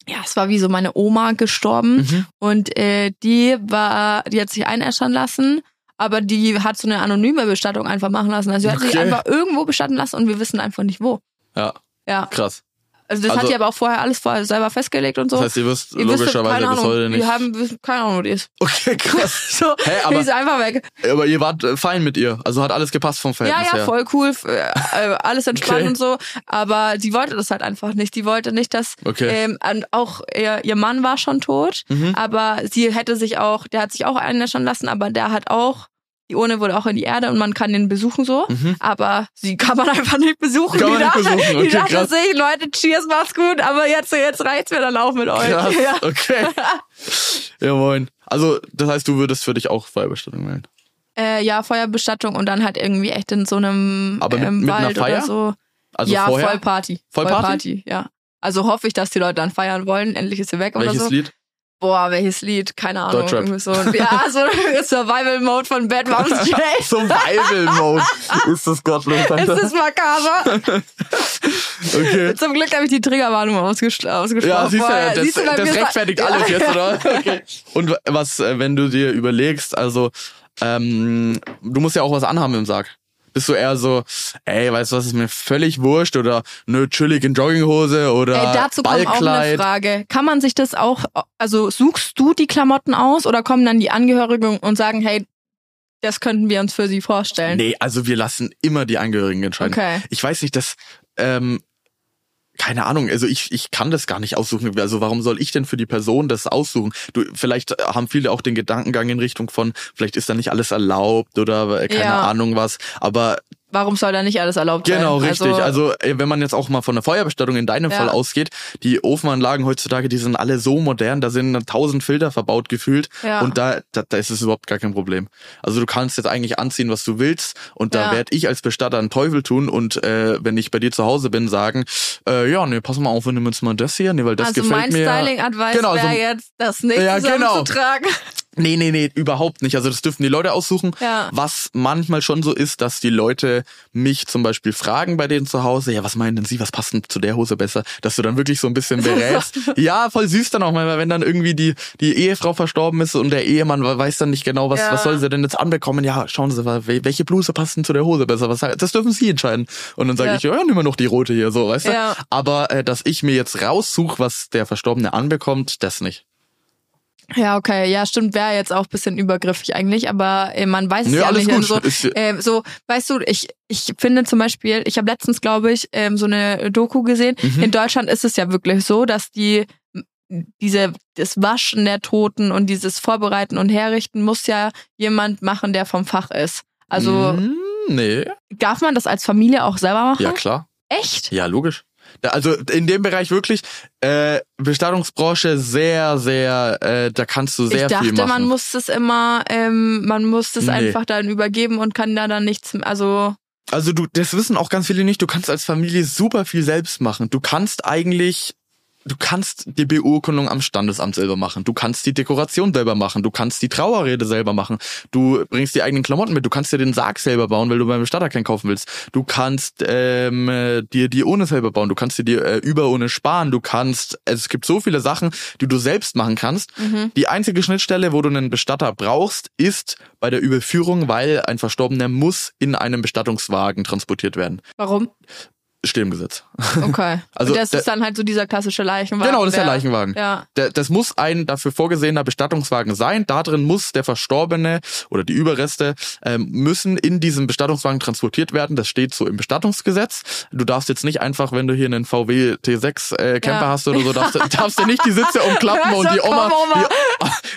ja, es war wie so meine Oma gestorben Mhm. und äh, die war, die hat sich einäschern lassen, aber die hat so eine anonyme Bestattung einfach machen lassen. Also sie hat sich Okay. einfach irgendwo bestatten lassen und wir wissen einfach nicht wo. Ja, Ja, krass. Also das Also- hat die aber auch vorher alles vorher selber festgelegt und so. Das heißt, ihr wisst Ihr wisst, logischerweise keine bis heute nicht. Wir haben keine Ahnung, wo die ist. Okay, krass. So, Hä, die aber, ist einfach weg. aber ihr wart äh, fein mit ihr. Also hat alles gepasst vom Ja, Verhältnis ja, her. voll cool, f- äh, alles entspannt Okay. und so. Aber sie wollte das halt einfach nicht. Die wollte nicht, dass Okay. ähm, und auch ihr, ihr Mann war schon tot, Mhm. aber sie hätte sich auch, der hat sich auch einäschern lassen, aber der hat auch die Urne wurde auch in die Erde und man kann den besuchen so, Mhm. aber sie kann man einfach nicht besuchen. Kann die nicht dachte, besuchen, die okay, dachte krass. sich, Leute, cheers, macht's gut, aber jetzt, jetzt reicht's mir dann auch mit euch. Krass, Ja. okay. ja, moin. Also, das heißt, du würdest für dich auch Feuerbestattung wählen. Äh, ja, Feuerbestattung und dann halt irgendwie echt in so einem Aber mit- ähm, mit einer Wald Feier? oder so. Also ja, vorher? voll Party. Voll Voll Party? Party, ja. Also hoffe ich, dass die Leute dann feiern wollen. Endlich ist sie weg oder Welches so. Lied? Boah, welches Lied? Keine Ahnung. Deutschrap. Irgendwie so. Ja, so Survival Mode von Bad Moms J. Survival Mode. Ist das gottlos, Ist Alter. das makaber? Okay. Zum Glück habe ich die Triggerwarnung ausges ausgesprochen. Ja, siehst du, vorher. das, Siehst du, das ist- rechtfertigt alles jetzt, oder? Okay. Und was, äh, wenn du dir überlegst, also, ähm, du musst ja auch was anhaben im Sarg. Bist du eher so, ey, weißt du was, ist mir völlig wurscht oder nö, chillig in Jogginghose oder Ey, dazu kommt auch eine Ballkleid. Frage. Kann man sich das auch, also suchst du die Klamotten aus oder kommen dann die Angehörigen und sagen, hey, das könnten wir uns für sie vorstellen? Nee, also wir lassen immer die Angehörigen entscheiden. Okay. Ich weiß nicht, das, ähm, keine Ahnung, also ich, ich kann das gar nicht aussuchen. Also warum soll ich denn für die Person das aussuchen? Du, vielleicht haben viele auch den Gedankengang in Richtung von, vielleicht ist da nicht alles erlaubt oder äh, keine Ja. Ahnung was. Aber Warum soll da nicht alles erlaubt Genau, sein? richtig. Also, äh, wenn man jetzt auch mal von der Feuerbestattung in deinem Ja. Fall ausgeht, die Ofenanlagen heutzutage, die sind alle so modern, da sind tausend Filter verbaut gefühlt Ja. und da, da, da ist es überhaupt gar kein Problem. Also du kannst jetzt eigentlich anziehen, was du willst und da Ja. werd ich als Bestatter einen Teufel tun und äh, wenn ich bei dir zu Hause bin, sagen, äh, ja, nee, pass mal auf, wir nehmen uns mal das hier, nee, weil das also gefällt mein mir. Styling-Advice Genau, wäre so- jetzt, das nicht Ja, genau. zusammenzutragen. Nee, nee, nee, überhaupt nicht. Also das dürfen die Leute aussuchen. Ja. Was manchmal schon so ist, dass die Leute mich zum Beispiel fragen bei denen zu Hause, ja, was meinen denn sie, was passt denn zu der Hose besser? Dass du dann wirklich so ein bisschen berätst. ja, voll süß dann auch mal, wenn dann irgendwie die, die Ehefrau verstorben ist und der Ehemann weiß dann nicht genau, was, Ja. was soll sie denn jetzt anbekommen? Ja, schauen Sie mal, wel- welche Bluse passt denn zu der Hose besser? Was, das dürfen sie entscheiden. Und dann sage Ja. ich, ja, nimm mal noch die rote hier, so, weißt Ja. du? Aber äh, dass ich mir jetzt raussuche, was der Verstorbene anbekommt, das nicht. Ja, okay, ja, stimmt, wäre jetzt auch ein bisschen übergriffig eigentlich, aber äh, man weiß es ja alles nicht. gut. So, äh, so, weißt du, ich, ich finde zum Beispiel, ich habe letztens, glaube ich, ähm, so eine Doku gesehen. Mhm. In Deutschland ist es ja wirklich so, dass die diese das Waschen der Toten und dieses Vorbereiten und Herrichten muss ja jemand machen, der vom Fach ist. Also Mm, nee. darf man das als Familie auch selber machen? Ja, klar. Echt? Ja, logisch. Also in dem Bereich wirklich äh, Bestattungsbranche sehr, sehr, äh, da kannst du sehr ich dachte, viel machen. man muss das immer, ähm, man muss das Nee. einfach dann übergeben und kann da dann nichts, also also du, das wissen auch ganz viele nicht. Du kannst als Familie super viel selbst machen. Du kannst eigentlich Du kannst die Beurkundung am Standesamt selber machen. Du kannst die Dekoration selber machen. Du kannst die Trauerrede selber machen. Du bringst die eigenen Klamotten mit. Du kannst dir den Sarg selber bauen, weil du beim Bestatter keinen kaufen willst. Du kannst ähm, äh, dir die Urne selber bauen. Du kannst dir die äh, Überurne sparen. Du kannst, also es gibt so viele Sachen, die du selbst machen kannst. Die einzige Schnittstelle, wo du einen Bestatter brauchst, ist bei der Überführung, weil ein Verstorbener muss in einem Bestattungswagen transportiert werden. warum? Steht im Gesetz. Okay. Also und das der- ist dann halt so dieser klassische Leichenwagen. Genau, das ist der der- Leichenwagen. Ja. Der, das muss ein dafür vorgesehener Bestattungswagen sein. Da drin muss der Verstorbene oder die Überreste ähm, müssen in diesem Bestattungswagen transportiert werden. Das steht so im Bestattungsgesetz. Du darfst jetzt nicht einfach, wenn du hier einen VW T6 äh, Camper Ja. hast oder so, darfst, du- darfst du nicht die Sitze umklappen und die Oma.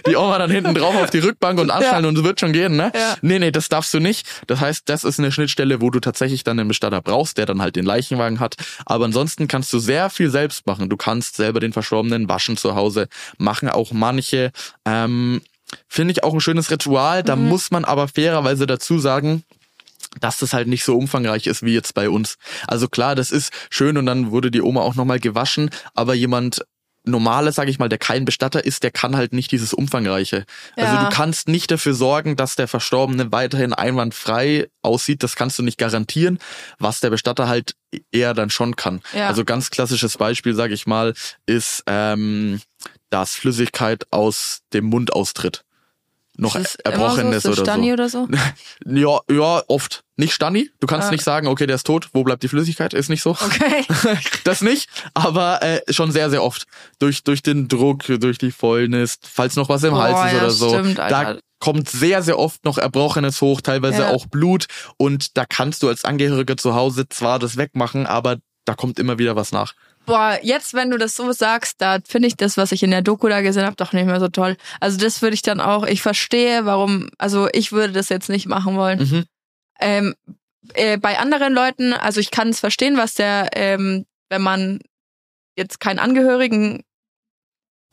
Die, die Oma dann hinten drauf auf die Rückbank und anschnallen und es wird schon gehen, ne? Ja. Nee, nee, das darfst du nicht. Das heißt, das ist eine Schnittstelle, wo du tatsächlich dann einen Bestatter brauchst, der dann halt den Leichenwagen Krankenwagen hat. Aber ansonsten kannst du sehr viel selbst machen. Du kannst selber den Verstorbenen waschen zu Hause, machen auch manche. Ähm, Finde ich auch ein schönes Ritual. Da Mhm. muss man aber fairerweise dazu sagen, dass das halt nicht so umfangreich ist wie jetzt bei uns. Also klar, das ist schön und dann wurde die Oma auch nochmal gewaschen, aber jemand normales, sage ich mal, der kein Bestatter ist, der kann halt nicht dieses umfangreiche. Also Ja. du kannst nicht dafür sorgen, dass der Verstorbene weiterhin einwandfrei aussieht, das kannst du nicht garantieren, was der Bestatter halt eher dann schon kann. Ja. Also ganz klassisches Beispiel, sage ich mal, ist, ähm, dass Flüssigkeit aus dem Mund austritt. Noch Ist Erbrochenes so, so oder so. oder so? Ja, ja, oft. Nicht Stani. Du kannst Ah. nicht sagen, okay, der ist tot, wo bleibt die Flüssigkeit? Ist nicht so. Okay. Das nicht, aber äh, schon sehr, sehr oft. Durch, durch den Druck, durch die Fäulnis, falls noch was im Boah, Hals ist ja, oder so. stimmt, da Alter. kommt sehr, sehr oft noch Erbrochenes hoch, teilweise Ja. auch Blut. Und da kannst du als Angehöriger zu Hause zwar das wegmachen, aber da kommt immer wieder was nach. Boah, jetzt, wenn du das so sagst, da finde ich das, was ich in der Doku da gesehen habe, doch nicht mehr so toll. Also das würde ich dann auch, ich verstehe, warum, also ich würde das jetzt nicht machen wollen. Mhm. Ähm, äh, bei anderen Leuten, also ich kann es verstehen, was der, ähm, wenn man jetzt keinen Angehörigen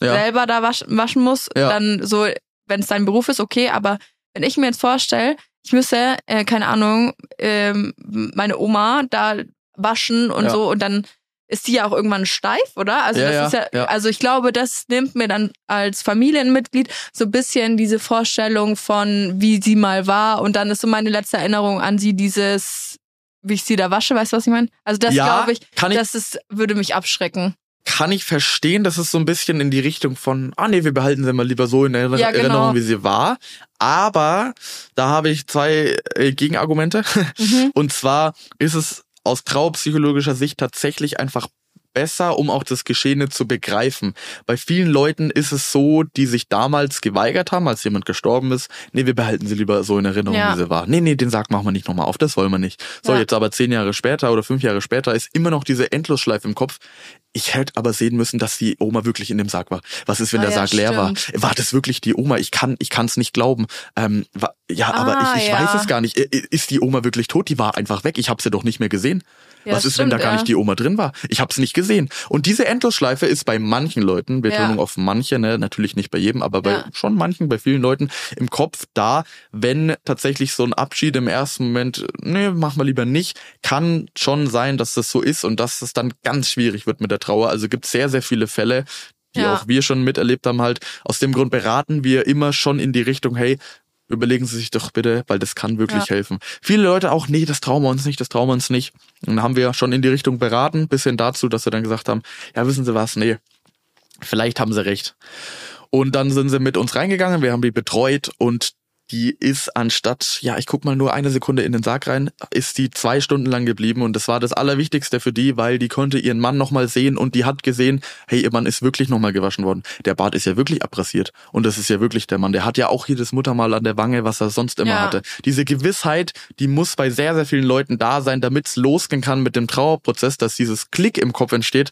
Ja. selber da wasch, waschen muss, Ja. dann so, wenn es dein Beruf ist, okay, aber wenn ich mir jetzt vorstelle, ich müsste, äh, keine Ahnung, ähm, meine Oma da waschen und Ja. so und dann ist die ja auch irgendwann steif, oder? Also Ja, das ja, ist ja, ja. also ich glaube, das nimmt mir dann als Familienmitglied so ein bisschen diese Vorstellung von, wie sie mal war und dann ist so meine letzte Erinnerung an sie dieses, wie ich sie da wasche, weißt du, was ich meine? Also das glaube ich, kann ich- das ist, würde mich abschrecken. Kann ich verstehen, dass es so ein bisschen in die Richtung von, ah nee, wir behalten sie mal lieber so in genau. Erinnerung, wie sie war. Aber da habe ich zwei äh, Gegenargumente. Mhm. Und zwar ist es aus trauerpsychologischer Sicht tatsächlich einfach besser, um auch das Geschehene zu begreifen. Bei vielen Leuten ist es so, die sich damals geweigert haben, als jemand gestorben ist, nee, wir behalten sie lieber so in Erinnerung, Ja. wie sie war. Nee, nee, den Sarg machen wir nicht nochmal auf, das wollen wir nicht. So, Ja. jetzt aber zehn Jahre später oder fünf Jahre später ist immer noch diese Endlosschleife im Kopf. Ich hätte aber sehen müssen, dass die Oma wirklich in dem Sarg war. Was ist, wenn Ah, der ja, Sarg leer war? stimmt. War das wirklich die Oma? Ich kann, ich kann's nicht glauben. Ähm, wa- ja, aber Ah, ich, ich ja. weiß es gar nicht. Ist die Oma wirklich tot? Die war einfach weg. Ich habe sie doch nicht mehr gesehen. Ja, Was das ist, wenn da stimmt, gar ja. nicht die Oma drin war? Ich habe es nicht gesehen. Und diese Endlosschleife ist bei manchen Leuten, Betonung Ja. auf manche, ne, natürlich nicht bei jedem, aber bei schon manchen, bei vielen Leuten im Kopf da, wenn tatsächlich so ein Abschied im ersten Moment, nee, machen wir lieber nicht, kann schon sein, dass das so ist und dass es dann ganz schwierig wird mit der Trauer. Also gibt sehr, sehr viele Fälle, die Ja. auch wir schon miterlebt haben halt. Aus dem Grund beraten wir immer schon in die Richtung, hey, überlegen Sie sich doch bitte, weil das kann wirklich Ja. helfen. Viele Leute auch, nee, das trauen wir uns nicht, das trauen wir uns nicht. Und dann haben wir schon in die Richtung beraten, bis hin dazu, dass wir dann gesagt haben, ja, wissen Sie was, nee, vielleicht haben Sie recht. Und dann sind sie mit uns reingegangen, wir haben die betreut und die ist anstatt, ja, ich guck mal nur eine Sekunde in den Sarg rein, ist die zwei Stunden lang geblieben und das war das Allerwichtigste für die, weil die konnte ihren Mann nochmal sehen und die hat gesehen, hey, ihr Mann ist wirklich nochmal gewaschen worden. Der Bart ist ja wirklich abrasiert und das ist ja wirklich der Mann. Der hat ja auch jedes Muttermal an der Wange, was er sonst immer Ja. hatte. Diese Gewissheit, die muss bei sehr, sehr vielen Leuten da sein, damit es losgehen kann mit dem Trauerprozess, dass dieses Klick im Kopf entsteht.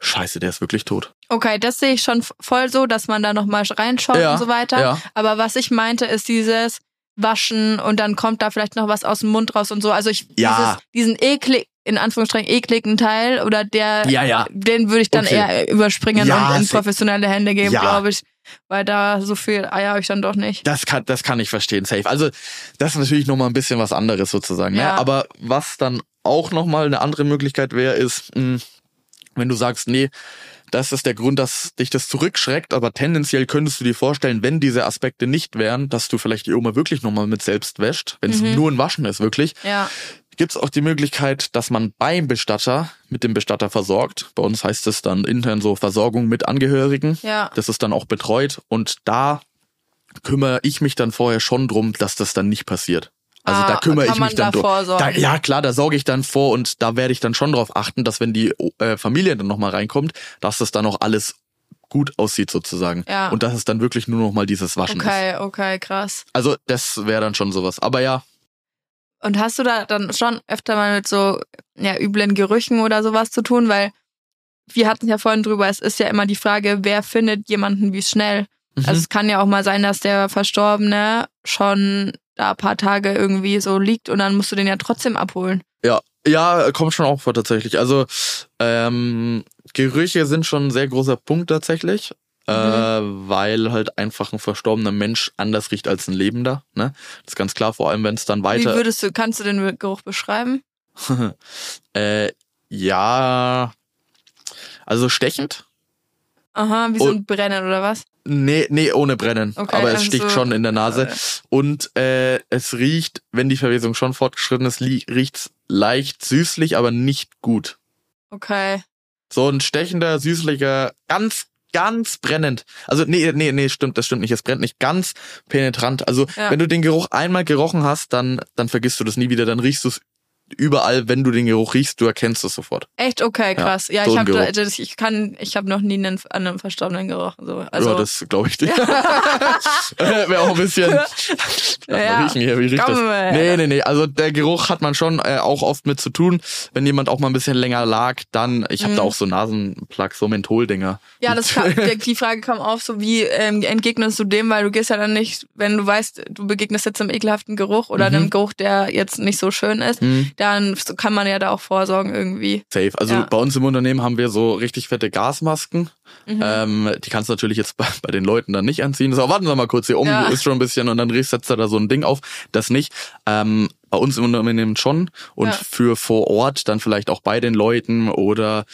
Scheiße, der ist wirklich tot. Okay, das sehe ich schon voll so, dass man da nochmal reinschaut Ja, und so weiter. ja. Aber was ich meinte, ist dieses Waschen und dann kommt da vielleicht noch was aus dem Mund raus und so. Also ich Ja. dieses, diesen eklig, in Anführungsstrichen ekligen Teil oder der, Ja, ja. den würde ich dann Okay. eher überspringen Ja, und in professionelle Hände geben, Ja. glaube ich. Weil da so viel Eier habe ich dann doch nicht. Das kann, das kann ich verstehen, safe. Also das ist natürlich nochmal ein bisschen was anderes sozusagen. Ne? Ja. Aber was dann auch nochmal eine andere Möglichkeit wäre, ist, mh, wenn du sagst, nee, das ist der Grund, dass dich das zurückschreckt, aber tendenziell könntest du dir vorstellen, wenn diese Aspekte nicht wären, dass du vielleicht die Oma wirklich nochmal mit selbst wäscht, wenn es Mhm. nur ein Waschen ist, wirklich. Ja. Gibt es auch die Möglichkeit, dass man beim Bestatter mit dem Bestatter versorgt. Bei uns heißt es dann intern so Versorgung mit Angehörigen. Ja. Das ist dann auch betreut und da kümmere ich mich dann vorher schon drum, dass das dann nicht passiert. Also Ah, da kümmere ich mich dann da drum. Da, ja klar, da sorge ich dann vor und da werde ich dann schon drauf achten, dass wenn die äh, Familie dann nochmal reinkommt, dass das dann auch alles gut aussieht sozusagen. Ja. Und dass es dann wirklich nur noch mal dieses Waschen ist. Okay, okay, krass. Also das wäre dann schon sowas. Aber ja, Und hast du da dann schon öfter mal mit so ja, üblen Gerüchen oder sowas zu tun? Weil wir hatten ja vorhin drüber, es ist ja immer die Frage, wer findet jemanden wie schnell? mhm. Also es kann ja auch mal sein, dass der Verstorbene schon da ein paar Tage irgendwie so liegt und dann musst du den ja trotzdem abholen. Ja, Ja, kommt schon auch vor tatsächlich. Also ähm, Gerüche sind schon ein sehr großer Punkt tatsächlich. Äh, weil halt einfach ein verstorbener Mensch anders riecht als ein Lebender. Ne? Das ist ganz klar, vor allem wenn es dann Wie weiter. würdest du, kannst du den Geruch beschreiben? äh, ja, also stechend. Aha, wie so ein Brennen oder was? Nee, nee, ohne Brennen. Okay, aber es sticht schon in der Nase. Und äh, es riecht, wenn die Verwesung schon fortgeschritten ist, riecht's leicht süßlich, aber nicht gut. Okay. So ein stechender, süßlicher, ganz, ganz brennend. Also nee, nee, nee, stimmt, das stimmt nicht. Es brennt nicht ganz penetrant. Also Ja. wenn du den Geruch einmal gerochen hast, dann, dann vergisst du das nie wieder. Dann riechst du es überall, wenn du den Geruch riechst, du erkennst es sofort. Echt okay, krass. Ja, so ich habe ich kann ich habe noch nie einen, an einem Verstorbenen gerochen so. Also ja, das glaube ich dir. Wäre auch ein bisschen. Lass mal Ja. riechen hier, wie riecht Komm, das? Nee, nee, nee. Also der Geruch hat man schon äh, auch oft mit zu tun. Wenn jemand auch mal ein bisschen länger lag, dann, ich habe da auch so Nasenplug, so Mentholdinger. Mhm. ja, das kam, die Frage kam auf, so wie ähm, entgegnest du dem, weil du gehst ja dann nicht, wenn du weißt, du begegnest jetzt einem ekelhaften Geruch oder Mhm. einem Geruch, der jetzt nicht so schön ist, dann kann man ja da auch vorsorgen irgendwie. Safe. Also Ja. bei uns im Unternehmen haben wir so richtig fette Gasmasken. Mhm. Ähm, die kannst du natürlich jetzt bei, bei den Leuten dann nicht anziehen. So, warten Sie mal kurz hier um, Ja. du isst schon ein bisschen und dann setzt du da so ein Ding auf. Das nicht. Ähm, bei uns im Unternehmen schon. Und Ja. für vor Ort dann vielleicht auch bei den Leuten oder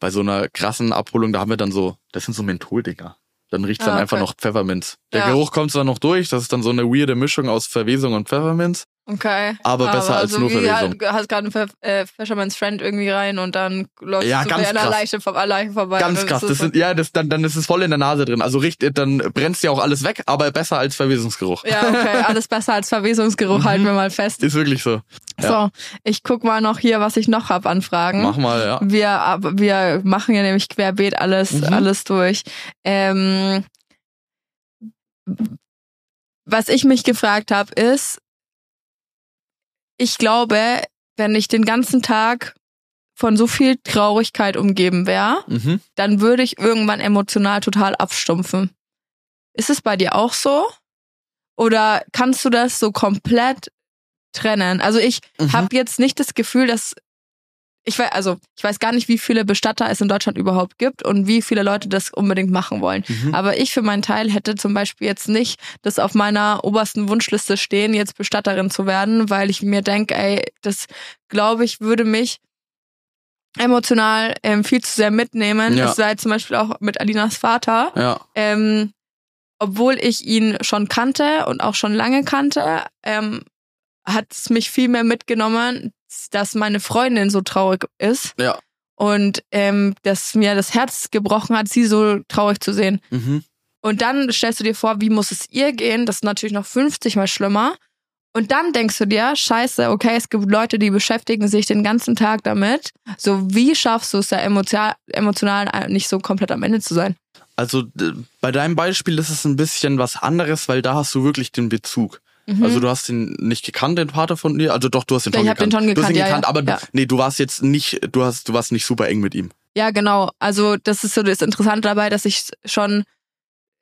bei so einer krassen Abholung, da haben wir dann so, das sind so Mentholdinger. Dann riecht's dann Ah, einfach okay. noch Pfefferminz. Der Ja. Geruch kommt zwar noch durch, das ist dann so eine weirde Mischung aus Verwesung und Pfefferminz. Okay. Aber besser als nur Verwesung. Ja, hast gerade einen äh, Fisherman's Friend irgendwie rein und dann läufst Ja, du ganz einer. Leiche, Leiche vorbei. Ganz krass. Das so- sind, ja, das, dann, dann ist es voll in der Nase drin. Also riecht, dann brennt's ja auch alles weg, aber besser als Verwesungsgeruch. ja, okay, alles besser als Verwesungsgeruch, halten wir mal fest. Ist wirklich so. So, ich guck mal noch hier, was ich noch hab anfragen. Mach mal, ja. Wir, wir machen ja nämlich querbeet alles, Mhm. alles durch. Ähm, was ich mich gefragt habe, ist, ich glaube, wenn ich den ganzen Tag von so viel Traurigkeit umgeben wäre, Mhm. dann würde ich irgendwann emotional total abstumpfen. Ist es bei dir auch so? Oder kannst du das so komplett trennen? Also ich Mhm. habe jetzt nicht das Gefühl, dass ich weiß, also ich weiß gar nicht, wie viele Bestatter es in Deutschland überhaupt gibt und wie viele Leute das unbedingt machen wollen. Mhm. Aber ich für meinen Teil hätte zum Beispiel jetzt nicht das auf meiner obersten Wunschliste stehen, jetzt Bestatterin zu werden, weil ich mir denke, ey, das glaube ich würde mich emotional ähm, viel zu sehr mitnehmen. Ja. Das war jetzt zum Beispiel auch mit Alinas Vater. Ja. Ähm, obwohl ich ihn schon kannte und auch schon lange kannte, ähm, hat es mich viel mehr mitgenommen, dass meine Freundin so traurig ist Ja. und ähm, dass mir das Herz gebrochen hat, sie so traurig zu sehen. Mhm. Und dann stellst du dir vor, wie muss es ihr gehen? Das ist natürlich noch 50 mal schlimmer. Und dann denkst du dir, scheiße, okay, es gibt Leute, die beschäftigen sich den ganzen Tag damit. So, wie schaffst du es da emotional, emotional nicht so komplett am Ende zu sein? Also bei deinem Beispiel ist es ein bisschen was anderes, weil da hast du wirklich den Bezug. Also du hast ihn nicht gekannt, den Vater von dir. Also doch, du hast ihn Ja, schon ich hab den gekannt. schon du hast ihn gekannt, ja, gekannt, ja. aber du, nee, du warst jetzt nicht, du hast, du warst nicht super eng mit ihm. Ja, genau. Also das ist so das Interessante dabei, dass ich schon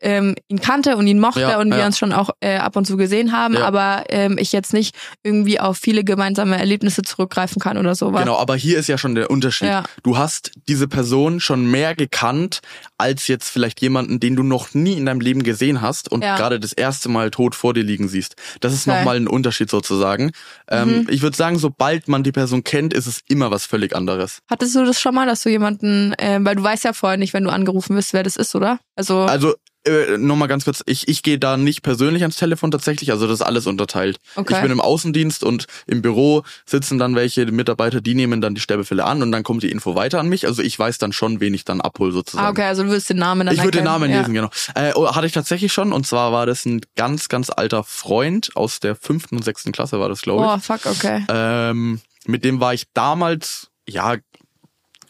ähm, ihn kannte und ihn mochte Ja, und wir ja. uns schon auch äh, ab und zu gesehen haben, Ja. aber ähm, ich jetzt nicht irgendwie auf viele gemeinsame Erlebnisse zurückgreifen kann oder sowas. Genau, aber hier ist ja schon der Unterschied. Du hast diese Person schon mehr gekannt als jetzt vielleicht jemanden, den du noch nie in deinem Leben gesehen hast und gerade das erste Mal tot vor dir liegen siehst. Das ist Okay. nochmal ein Unterschied sozusagen. Mhm. Ähm, ich würde sagen, sobald man die Person kennt, ist es immer was völlig anderes. Hattest du das schon mal, dass du jemanden, äh, weil du weißt ja vorher nicht, wenn du angerufen wirst, wer das ist, oder? Also, Also äh, nochmal ganz kurz, ich, ich gehe da nicht persönlich ans Telefon tatsächlich, also das ist alles unterteilt. Okay. Ich bin im Außendienst und im Büro sitzen dann welche Mitarbeiter, die nehmen dann die Sterbefälle an und dann kommt die Info weiter an mich. Also ich weiß dann schon, wen ich dann abhole sozusagen. ah, okay, also du wirst den Namen dann Ich würde den. Namen ja. lesen, genau. Äh, oh, hatte ich tatsächlich schon. Und zwar war das ein ganz, ganz alter Freund aus der fünften und sechsten Klasse, war das, glaube ich. Oh, fuck, okay. Ähm, mit dem war ich damals, ja,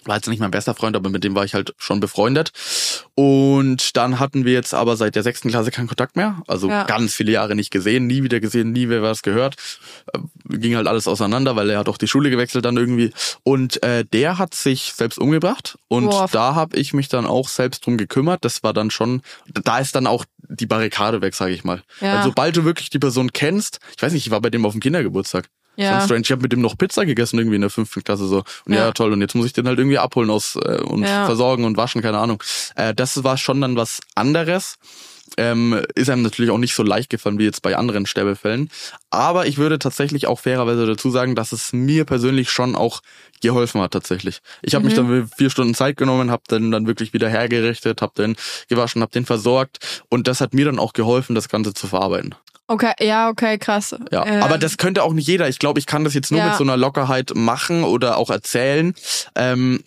war jetzt nicht mein bester Freund, aber mit dem war ich halt schon befreundet. Und dann hatten wir jetzt aber seit der sechsten Klasse keinen Kontakt mehr. Also Ja. ganz viele Jahre nicht gesehen, nie wieder gesehen, nie wieder was gehört. Äh, ging halt alles auseinander, weil er hat auch die Schule gewechselt dann irgendwie. Und äh, der hat sich selbst umgebracht. Und Boah. da habe ich mich dann auch selbst drum gekümmert. Das war dann schon, da ist dann auch die Barrikade weg, sage ich mal. Ja. Weil sobald du wirklich die Person kennst, ich weiß nicht, ich war bei dem auf dem Kindergeburtstag. Ja. Schon strange. Ich habe mit dem noch Pizza gegessen irgendwie in der fünften Klasse so. Und ja, Ja. toll. Und jetzt muss ich den halt irgendwie abholen aus äh, und Ja. versorgen und waschen, keine Ahnung. Äh, das war schon dann was anderes. Ähm, ist einem natürlich auch nicht so leicht gefallen wie jetzt bei anderen Sterbefällen. Aber ich würde tatsächlich auch fairerweise dazu sagen, dass es mir persönlich schon auch geholfen hat tatsächlich. Ich habe mich dann vier Stunden Zeit genommen, habe den dann wirklich wieder hergerichtet, habe den gewaschen, habe den versorgt und das hat mir dann auch geholfen, das Ganze zu verarbeiten. Okay, ja, okay, krass. Ja, Ähm, aber das könnte auch nicht jeder. Ich glaube, ich kann das jetzt nur Ja. mit so einer Lockerheit machen oder auch erzählen, ähm,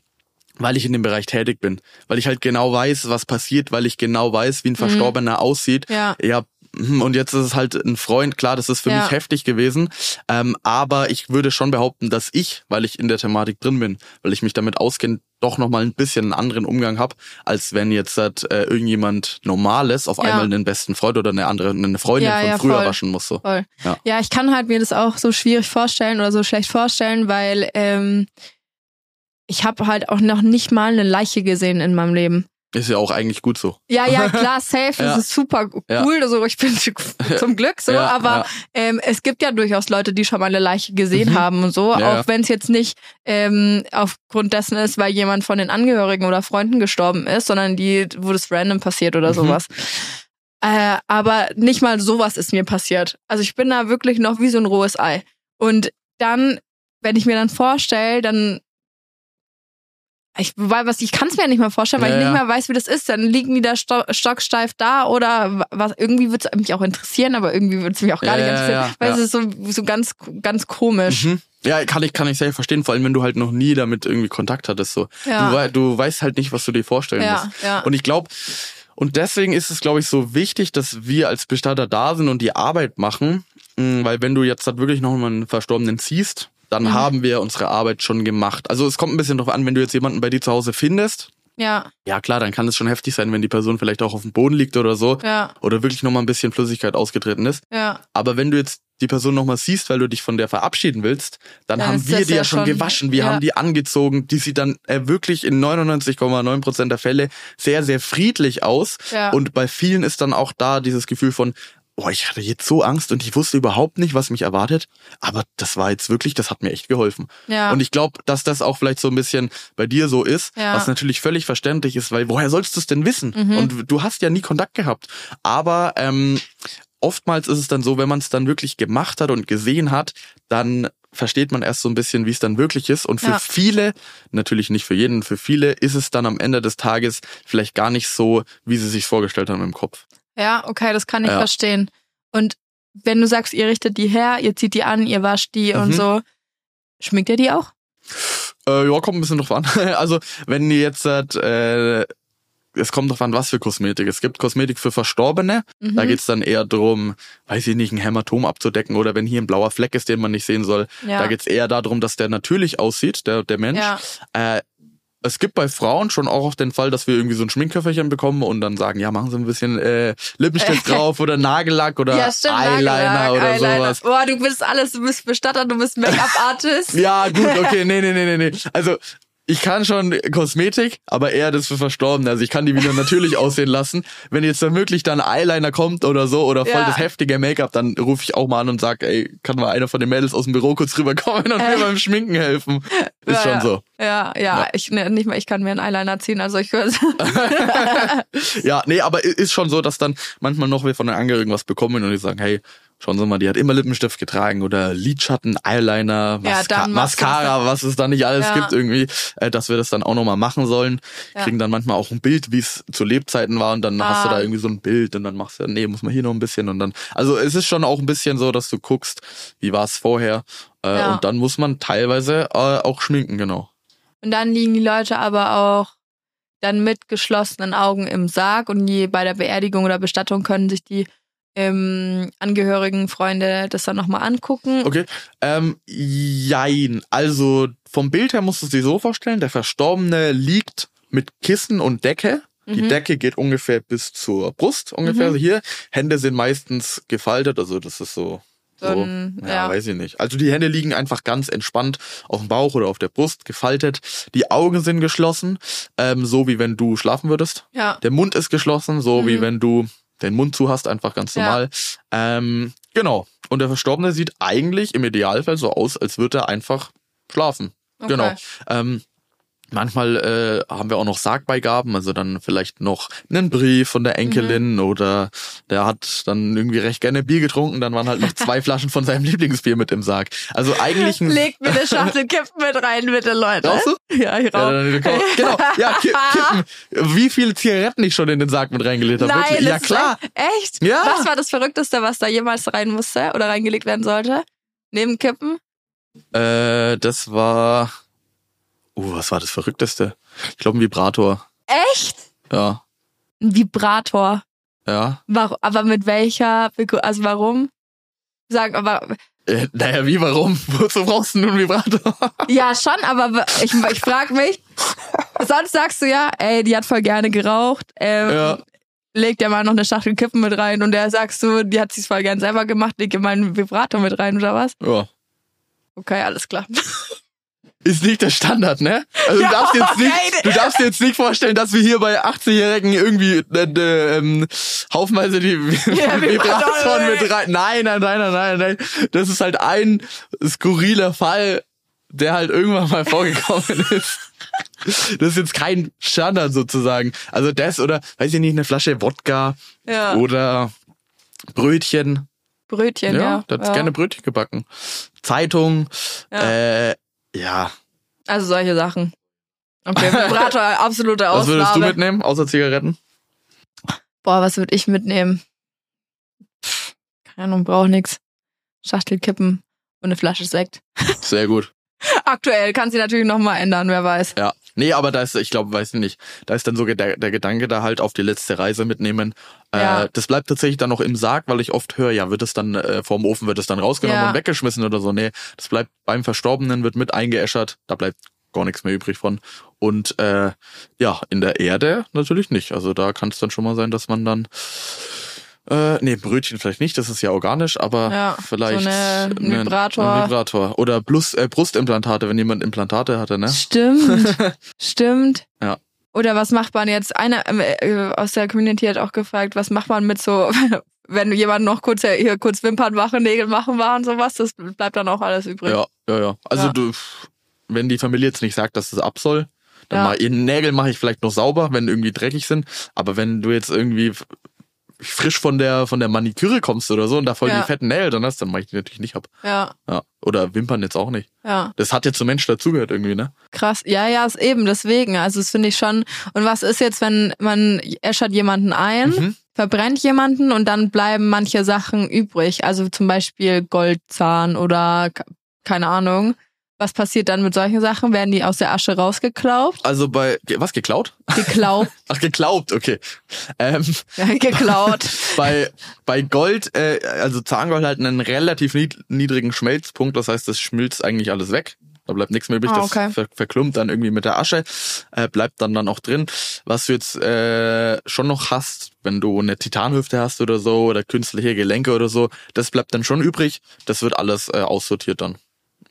weil ich in dem Bereich tätig bin. Weil ich halt genau weiß, was passiert, weil ich genau weiß, wie ein Verstorbener aussieht. Mhm. Ja. ja. hm, Und jetzt ist es halt ein Freund, klar, das ist für Ja. mich heftig gewesen. Ähm, aber ich würde schon behaupten, dass ich, weil ich in der Thematik drin bin, weil ich mich damit auskenne, doch nochmal ein bisschen einen anderen Umgang habe, als wenn jetzt halt, äh, irgendjemand Normales auf Ja. einmal einen besten Freund oder eine andere, eine Freundin Ja, von ja, früher voll. waschen muss. So. Voll. Ja. Ja. ich kann halt mir das auch so schwierig vorstellen oder so schlecht vorstellen, weil ähm, ich habe halt auch noch nicht mal eine Leiche gesehen in meinem Leben. Ist ja auch eigentlich gut so. Ja, ja, klar, safe, Ja. das ist super cool. Ja. Also ich bin zum Glück so, Ja, aber. Ähm, es gibt ja durchaus Leute, die schon mal eine Leiche gesehen Mhm. haben und so, auch wenn es jetzt nicht ähm, aufgrund dessen ist, weil jemand von den Angehörigen oder Freunden gestorben ist, sondern die, wo das random passiert oder Mhm. sowas. Äh, aber nicht mal sowas ist mir passiert. Also ich bin da wirklich noch wie so ein rohes Ei. Und dann, wenn ich mir dann vorstelle, dann ich, weil was, ich kann es mir ja nicht mal vorstellen, weil Ja, ich nicht mehr weiß, wie das ist. Dann liegen die da sto stocksteif da oder was. Irgendwie würde es mich auch interessieren, aber irgendwie würde es mich auch gar Ja, nicht interessieren, weil es ist so, so ganz, ganz komisch. Mhm. Ja, kann ich, kann ich sehr verstehen, vor allem wenn du halt noch nie damit irgendwie Kontakt hattest. So. Du, du weißt halt nicht, was du dir vorstellen musst. ja. Und ich glaube, und deswegen ist es, glaube ich, so wichtig, dass wir als Bestatter da sind und die Arbeit machen. Mm, Weil wenn du jetzt halt wirklich noch mal einen Verstorbenen siehst, dann Mhm. haben wir unsere Arbeit schon gemacht. Also es kommt ein bisschen drauf an, wenn du jetzt jemanden bei dir zu Hause findest. Ja, Ja klar, dann kann es schon heftig sein, wenn die Person vielleicht auch auf dem Boden liegt oder so. ja, Oder wirklich noch mal ein bisschen Flüssigkeit ausgetreten ist. ja. Aber wenn du jetzt die Person nochmal siehst, weil du dich von der verabschieden willst, dann Dann haben wir die ja ja schon schon- gewaschen, wir ja. haben die angezogen, die sieht dann äh, wirklich in 99,9 Prozent der Fälle sehr, sehr friedlich aus. Ja. Und bei vielen ist dann auch da dieses Gefühl von, boah, ich hatte jetzt so Angst und ich wusste überhaupt nicht, was mich erwartet. Aber das war jetzt wirklich, das hat mir echt geholfen. Ja. Und ich glaube, dass das auch vielleicht so ein bisschen bei dir so ist, Ja. was natürlich völlig verständlich ist, weil woher sollst du es denn wissen? Mhm. Und du hast ja nie Kontakt gehabt. Aber ähm, oftmals ist es dann so, wenn man es dann wirklich gemacht hat und gesehen hat, dann versteht man erst so ein bisschen, wie es dann wirklich ist. Und für Ja. viele, natürlich nicht für jeden, für viele ist es dann am Ende des Tages vielleicht gar nicht so, wie sie sich vorgestellt haben im Kopf. Ja, okay, das kann ich Ja. verstehen. Und wenn du sagst, ihr richtet die her, ihr zieht die an, ihr wascht die und Mhm. so, schminkt ihr die auch? Äh, ja, kommt ein bisschen drauf an. Also, wenn ihr jetzt äh, es kommt drauf an, was für Kosmetik. Es gibt Kosmetik für Verstorbene. Mhm. Da geht's dann eher drum, weiß ich nicht, ein Hämatom abzudecken oder wenn hier ein blauer Fleck ist, den man nicht sehen soll. Ja. Da geht's eher darum, dass der natürlich aussieht, der, der Mensch. Ja. Äh, es gibt bei Frauen schon auch oft den Fall, dass wir irgendwie so ein Schminkköfferchen bekommen und dann sagen, ja, machen Sie ein bisschen äh, Lippenstift drauf oder Nagellack oder ja, stimmt, Eyeliner Nagellack, oder Eyeliner. sowas. Boah, du bist alles, du bist Bestatter, du bist Make-up-Artist. Ja, gut, okay, nee, nee, nee, nee, nee. Also, ich kann schon Kosmetik, aber eher das für Verstorbene. Also ich kann die wieder natürlich aussehen lassen. Wenn jetzt dann wirklich dann Eyeliner kommt oder so oder voll Ja. das heftige Make-up, dann rufe ich auch mal an und sag, ey, kann mal einer von den Mädels aus dem Büro kurz rüberkommen und mir Äh. beim Schminken helfen. Ist Ja, schon ja. so. Ja, ja, ich ne, nicht mal, ich kann mir einen Eyeliner ziehen, also ich würde Ja, nee, aber ist schon so, dass dann manchmal noch wir von den Angehörigen was bekommen und die sagen, hey, schauen Sie mal, die hat immer Lippenstift getragen oder Lidschatten, Eyeliner, Ja, du das Mascara, was es da nicht alles Ja. gibt irgendwie, äh, dass wir das dann auch nochmal machen sollen. Ja. Kriegen dann manchmal auch ein Bild, wie es zu Lebzeiten war und dann hast du Ah. da irgendwie so ein Bild und dann machst du, nee, muss man hier noch ein bisschen und dann, also es ist schon auch ein bisschen so, dass du guckst, wie war es vorher äh, Ja. und dann muss man teilweise äh, auch schminken, genau. Und dann liegen die Leute aber auch dann mit geschlossenen Augen im Sarg und je bei der Beerdigung oder Bestattung können sich die ähm, Angehörigen, Freunde das dann nochmal angucken. Okay. Ähm, jein. Also vom Bild her musst du es dir so vorstellen, der Verstorbene liegt mit Kissen und Decke. Die Mhm. Decke geht ungefähr bis zur Brust, ungefähr Mhm. so hier. Hände sind meistens gefaltet, also das ist so. So ein- ja, ja. weiß ich nicht. Also die Hände liegen einfach ganz entspannt auf dem Bauch oder auf der Brust, gefaltet. Die Augen sind geschlossen, ähm, so wie wenn du schlafen würdest. Ja. Der Mund ist geschlossen, so wie Mhm. wenn du den Mund zu hast, einfach ganz Ja. normal. Ähm, genau. Und der Verstorbene sieht eigentlich im Idealfall so aus, als würde er einfach schlafen. Okay. Genau. Ähm, manchmal äh, haben wir auch noch Sargbeigaben, also dann vielleicht noch einen Brief von der Enkelin Mhm. oder der hat dann irgendwie recht gerne Bier getrunken, dann waren halt noch zwei Flaschen von seinem Lieblingsbier mit im Sarg. Also eigentlich ein Legt mir eine Schachtel Kippen mit rein, bitte, Leute. Rauchst du? Ja, ich Ja, rauche. dann- genau, ja, ki kippen. Wie viele Zigaretten ich schon in den Sarg mit reingelegt habe. Nein. Ja, klar. Echt? Ja. Was war das Verrückteste, was da jemals rein musste oder reingelegt werden sollte? Neben Kippen? Äh, das war. Uh, was war das Verrückteste? Ich glaube, ein Vibrator. Echt? Ja. Ein Vibrator. Ja. Warum, aber mit welcher, also warum? Sag, aber, Äh, naja, wie, warum? Wozu brauchst du nun einen Vibrator? ja schon, aber ich, ich frag mich, sonst sagst du ja, ey, die hat voll gerne geraucht, ähm, Ja. leg dir mal noch eine Schachtel Kippen mit rein und der sagst du, die hat sich's voll gern selber gemacht, leg dir mal einen Vibrator mit rein oder was? ja. Okay, alles klar. Ist nicht der Standard, ne? Also Ja, du darfst jetzt nicht, okay. du darfst dir jetzt nicht vorstellen, dass wir hier bei 80-Jährigen irgendwie äh, äh, ähm, haufenweise die Ja, Vibratoren mit rein. Nein, nein, nein, nein, nein, nein. Das ist halt ein skurriler Fall, der halt irgendwann mal vorgekommen ist. Das ist jetzt kein Standard sozusagen. Also das oder, weiß ich nicht, eine Flasche Wodka Ja. oder Brötchen. Brötchen, Ja, ja. da hat's ja. gerne Brötchen gebacken. Zeitung, Ja. äh, ja. Also solche Sachen. Okay, Vibrator, absolute Was Ausnahme. würdest du mitnehmen, außer Zigaretten? Boah, was würde ich mitnehmen? Pff, keine Ahnung, brauch nix. Schachtel kippen und eine Flasche Sekt. Sehr gut. Aktuell kann sie natürlich noch mal ändern, wer weiß. Ja. Nee, aber da ist, ich glaube, weiß ich nicht, da ist dann sogar der, der Gedanke da halt auf die letzte Reise mitnehmen. Ja. Äh, das bleibt tatsächlich dann noch im Sarg, weil ich oft höre, ja, wird es dann äh, vorm Ofen wird es dann rausgenommen Ja. und weggeschmissen oder so. Nee, das bleibt beim Verstorbenen, wird mit eingeäschert, da bleibt gar nichts mehr übrig von. Und äh, ja, in der Erde natürlich nicht. Also da kann es dann schon mal sein, dass man dann äh, nee, Brötchen vielleicht nicht, das ist ja organisch, aber Ja, vielleicht so eine- ein Vibrator. ein Vibrator. Oder Plus, äh, Brustimplantate, wenn jemand Implantate hatte, ne? Stimmt. Stimmt. Ja. Oder was macht man jetzt? Einer ähm, äh, aus der Community hat auch gefragt, was macht man mit so, wenn jemand noch kurz äh, hier kurz Wimpern machen, Nägel machen war und sowas, das bleibt dann auch alles übrig. Ja, ja, ja. Also Ja. du, wenn die Familie jetzt nicht sagt, dass es ab soll, dann Ja. die Nägel mache ich vielleicht noch sauber, wenn irgendwie dreckig sind. Aber wenn du jetzt irgendwie frisch von der von der Maniküre kommst oder so und da voll Ja. die fetten Nägel dann hast, dann mache ich die natürlich nicht ab. Ja, Ja. Oder Wimpern jetzt auch nicht. ja. Das hat jetzt zum Mensch dazugehört irgendwie, ne? Krass. Ja, ja, ist eben deswegen. Also das finde ich schon. Und was ist jetzt, wenn man äschert jemanden ein, Mhm. verbrennt jemanden und dann bleiben manche Sachen übrig? Also zum Beispiel Goldzahn oder ke- keine Ahnung. Was passiert dann mit solchen Sachen? Werden die aus der Asche rausgeklaubt? Also bei was geklaut? Geklaut. Ach, geglaubt, okay. Ähm, ja, geklaut. bei, bei Gold, äh, also Zahngold hat einen relativ nied niedrigen Schmelzpunkt, das heißt, das schmilzt eigentlich alles weg. Da bleibt nichts mehr übrig, Ah, okay. das ver verklumpt dann irgendwie mit der Asche, äh, bleibt dann dann auch drin. Was du jetzt äh, schon noch hast, wenn du eine Titanhüfte hast oder so, oder künstliche Gelenke oder so, das bleibt dann schon übrig. Das wird alles äh, aussortiert dann.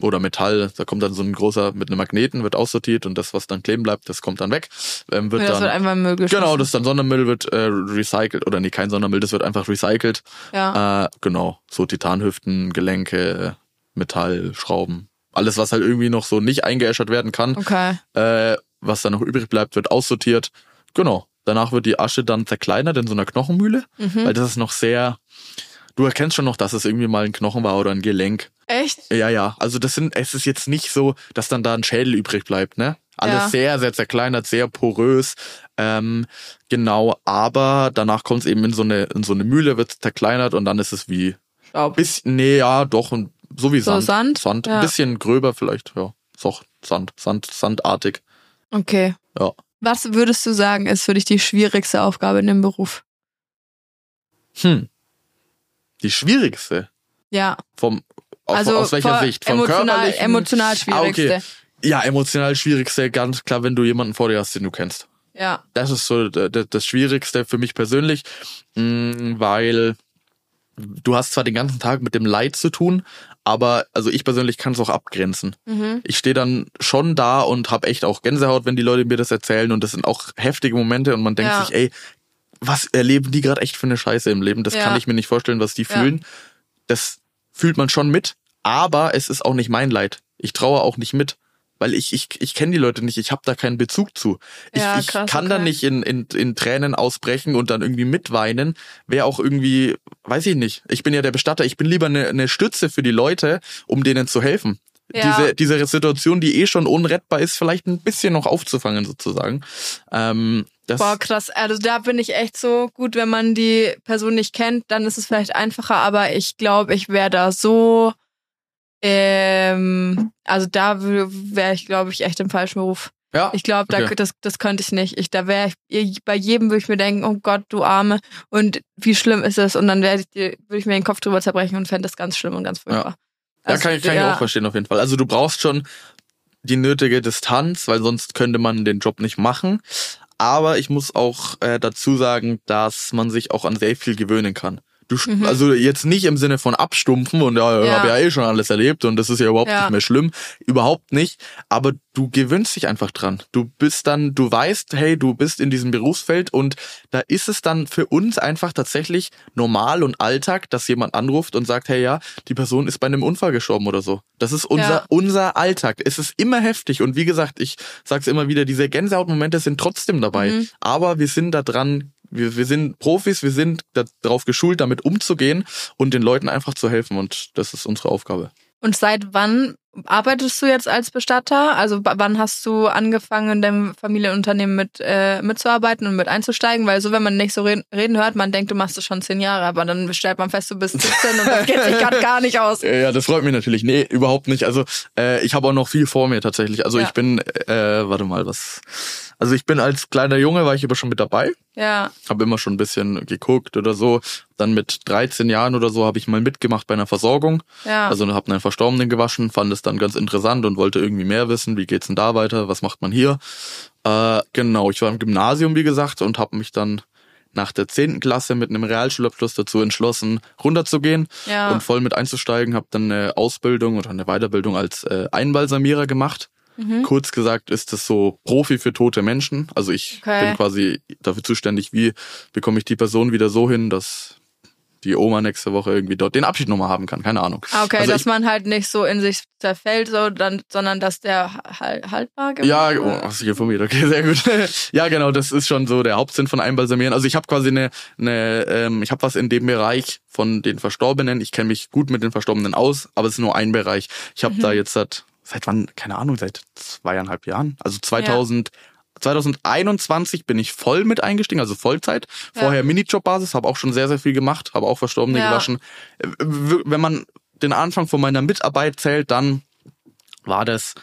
Oder Metall, da kommt dann so ein großer mit einem Magneten, wird aussortiert und das, was dann kleben bleibt, das kommt dann weg. Ähm, wird das dann wird einfach Müll geschmissen. Genau, das ist dann Sondermüll wird äh, recycelt oder nee, kein Sondermüll, das wird einfach recycelt. Ja. Äh, genau, so Titanhüften, Gelenke, Metall, Schrauben, alles was halt irgendwie noch so nicht eingeäschert werden kann, Okay. äh, was dann noch übrig bleibt, wird aussortiert. Genau. Danach wird die Asche dann zerkleinert in so einer Knochenmühle, Mhm. weil das ist noch sehr Du erkennst schon noch, dass es irgendwie mal ein Knochen war oder ein Gelenk. Echt? Ja, ja. Also das sind, es ist jetzt nicht so, dass dann da ein Schädel übrig bleibt, ne? Alles Ja. sehr, sehr zerkleinert, sehr porös. Ähm, genau, aber danach kommt es eben in so eine, in so eine Mühle, wird zerkleinert und dann ist es wie Staub. bisschen, nee, ja, doch, und so wie So Sand. Sand? Sand. Ja. Ein bisschen gröber vielleicht, ja. Doch, Sand, Sand, sandartig. Okay. Ja. Was würdest du sagen, ist für dich die schwierigste Aufgabe in dem Beruf? Hm. Die schwierigste. Ja. Vom, auf, also aus welcher Sicht? Vom emotional, emotional Ah, schwierigste. okay. Ja, emotional schwierigste, ganz klar, wenn du jemanden vor dir hast, den du kennst. Ja. Das ist so das Schwierigste für mich persönlich, mh, weil du hast zwar den ganzen Tag mit dem Leid zu tun, aber also ich persönlich kann es auch abgrenzen. Mhm. Ich stehe dann schon da und habe echt auch Gänsehaut, wenn die Leute mir das erzählen und das sind auch heftige Momente und man denkt Ja. sich, ey, was erleben die gerade echt für eine Scheiße im Leben? Das Ja. kann ich mir nicht vorstellen, was die Ja. fühlen. Das fühlt man schon mit, aber es ist auch nicht mein Leid. Ich traue auch nicht mit, weil ich ich ich kenne die Leute nicht, ich habe da keinen Bezug zu. Ich, Ja, ich krass, kann da okay. nicht in, in in Tränen ausbrechen und dann irgendwie mitweinen. Wäre auch irgendwie, weiß ich nicht. Ich bin ja der Bestatter, ich bin lieber eine, eine Stütze für die Leute, um denen zu helfen. Ja. Diese diese Situation, die eh schon unrettbar ist, vielleicht ein bisschen noch aufzufangen sozusagen. Ähm, das, Boah, krass. Also da bin ich echt so gut, wenn man die Person nicht kennt, dann ist es vielleicht einfacher, aber ich glaube, ich wäre da so, ähm, also da wäre ich, glaube ich, echt im falschen Beruf. ja, Ich glaube, da Okay. das, das könnte ich nicht. Ich, da wäre ich, bei jedem würde ich mir denken, oh Gott, du Arme, und wie schlimm ist es? Und dann ich, würde ich mir den Kopf drüber zerbrechen und fände das ganz schlimm und ganz furchtbar. Ja, Also, kann, ich- kann ich ja. auch verstehen auf jeden Fall. Also du brauchst schon die nötige Distanz, weil sonst könnte man den Job nicht machen. Aber ich muss auch äh, dazu sagen, dass man sich auch an sehr viel gewöhnen kann. Du, Mhm. Also jetzt nicht im Sinne von abstumpfen und ja, ich Ja. habe ja eh schon alles erlebt und das ist ja überhaupt Ja. nicht mehr schlimm. Überhaupt nicht. Aber du gewöhnst dich einfach dran. Du bist dann, du weißt, hey, du bist in diesem Berufsfeld und da ist es dann für uns einfach tatsächlich normal und Alltag, dass jemand anruft und sagt, hey ja, die Person ist bei einem Unfall gestorben oder so. Das ist unser, Ja. unser Alltag. Es ist immer heftig und wie gesagt, ich sag's immer wieder, diese Gänsehautmomente sind trotzdem dabei. Mhm. Aber wir sind da dran, wir, wir sind Profis, wir sind darauf geschult, damit umzugehen und den Leuten einfach zu helfen und das ist unsere Aufgabe. Und seit wann arbeitest du jetzt als Bestatter? Also wann hast du angefangen, in deinem Familienunternehmen mit äh, mitzuarbeiten und mit einzusteigen? Weil so, wenn man nicht so reden, reden hört, man denkt, du machst es schon zehn Jahre, aber dann stellt man fest, du bist 17 und das geht sich grad gar nicht aus. Ja, das freut mich natürlich. Nee, überhaupt nicht. Also äh, ich habe auch noch viel vor mir tatsächlich. Also Ja. ich bin, äh, warte mal, was. Also ich bin als kleiner Junge, war ich aber schon mit dabei. Ja, Habe immer schon ein bisschen geguckt oder so. Dann mit 13 Jahren oder so habe ich mal mitgemacht bei einer Versorgung. ja. Also habe einen Verstorbenen gewaschen, fand es dann ganz interessant und wollte irgendwie mehr wissen. Wie geht's denn da weiter? Was macht man hier? Äh, genau, ich war im Gymnasium, wie gesagt, und habe mich dann nach der 10. Klasse mit einem Realschulabschluss dazu entschlossen, runterzugehen ja. und voll mit einzusteigen. Habe dann eine Ausbildung oder eine Weiterbildung als äh, Einbalsamierer gemacht. mhm. Kurz gesagt ist es so Profi für tote Menschen. Also ich Okay. bin quasi dafür zuständig, wie bekomme ich die Person wieder so hin, dass die Oma nächste Woche irgendwie dort den Abschied nochmal haben kann. Keine Ahnung. Ah, Okay, also dass ich- man halt nicht so in sich zerfällt, so, dann, sondern dass der hal- haltbar gemacht Ja, oh, hast du informiert, okay, sehr gut. ja, genau, das ist schon so der Hauptsinn von Einbalsamieren. Also ich habe quasi eine, eine ähm, ich habe was in dem Bereich von den Verstorbenen. Ich kenne mich gut mit den Verstorbenen aus, aber es ist nur ein Bereich. Ich habe Mhm. da jetzt seit, seit wann, keine Ahnung, seit zweieinhalb Jahren, also 2000, 2021 bin ich voll mit eingestiegen, also Vollzeit. Ja. Vorher Minijobbasis, habe auch schon sehr, sehr viel gemacht, habe auch Verstorbene Ja. gewaschen. Wenn man den Anfang von meiner Mitarbeit zählt, dann war das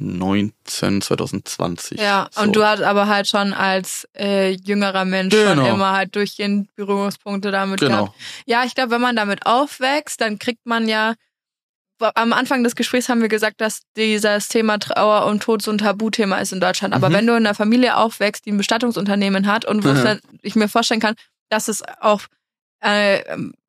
2019, 2020. Ja, so. und du hast aber halt schon als äh, jüngerer Mensch schon Genau. immer halt durchgehend Berührungspunkte damit Genau. gehabt. Ja, ich glaube, wenn man damit aufwächst, dann kriegt man ja. Am Anfang des Gesprächs haben wir gesagt, dass dieses Thema Trauer und Tod so ein Tabuthema ist in Deutschland. Aber Mhm. wenn du in einer Familie aufwächst, die ein Bestattungsunternehmen hat und wo Mhm. ich mir vorstellen kann, dass es auch äh,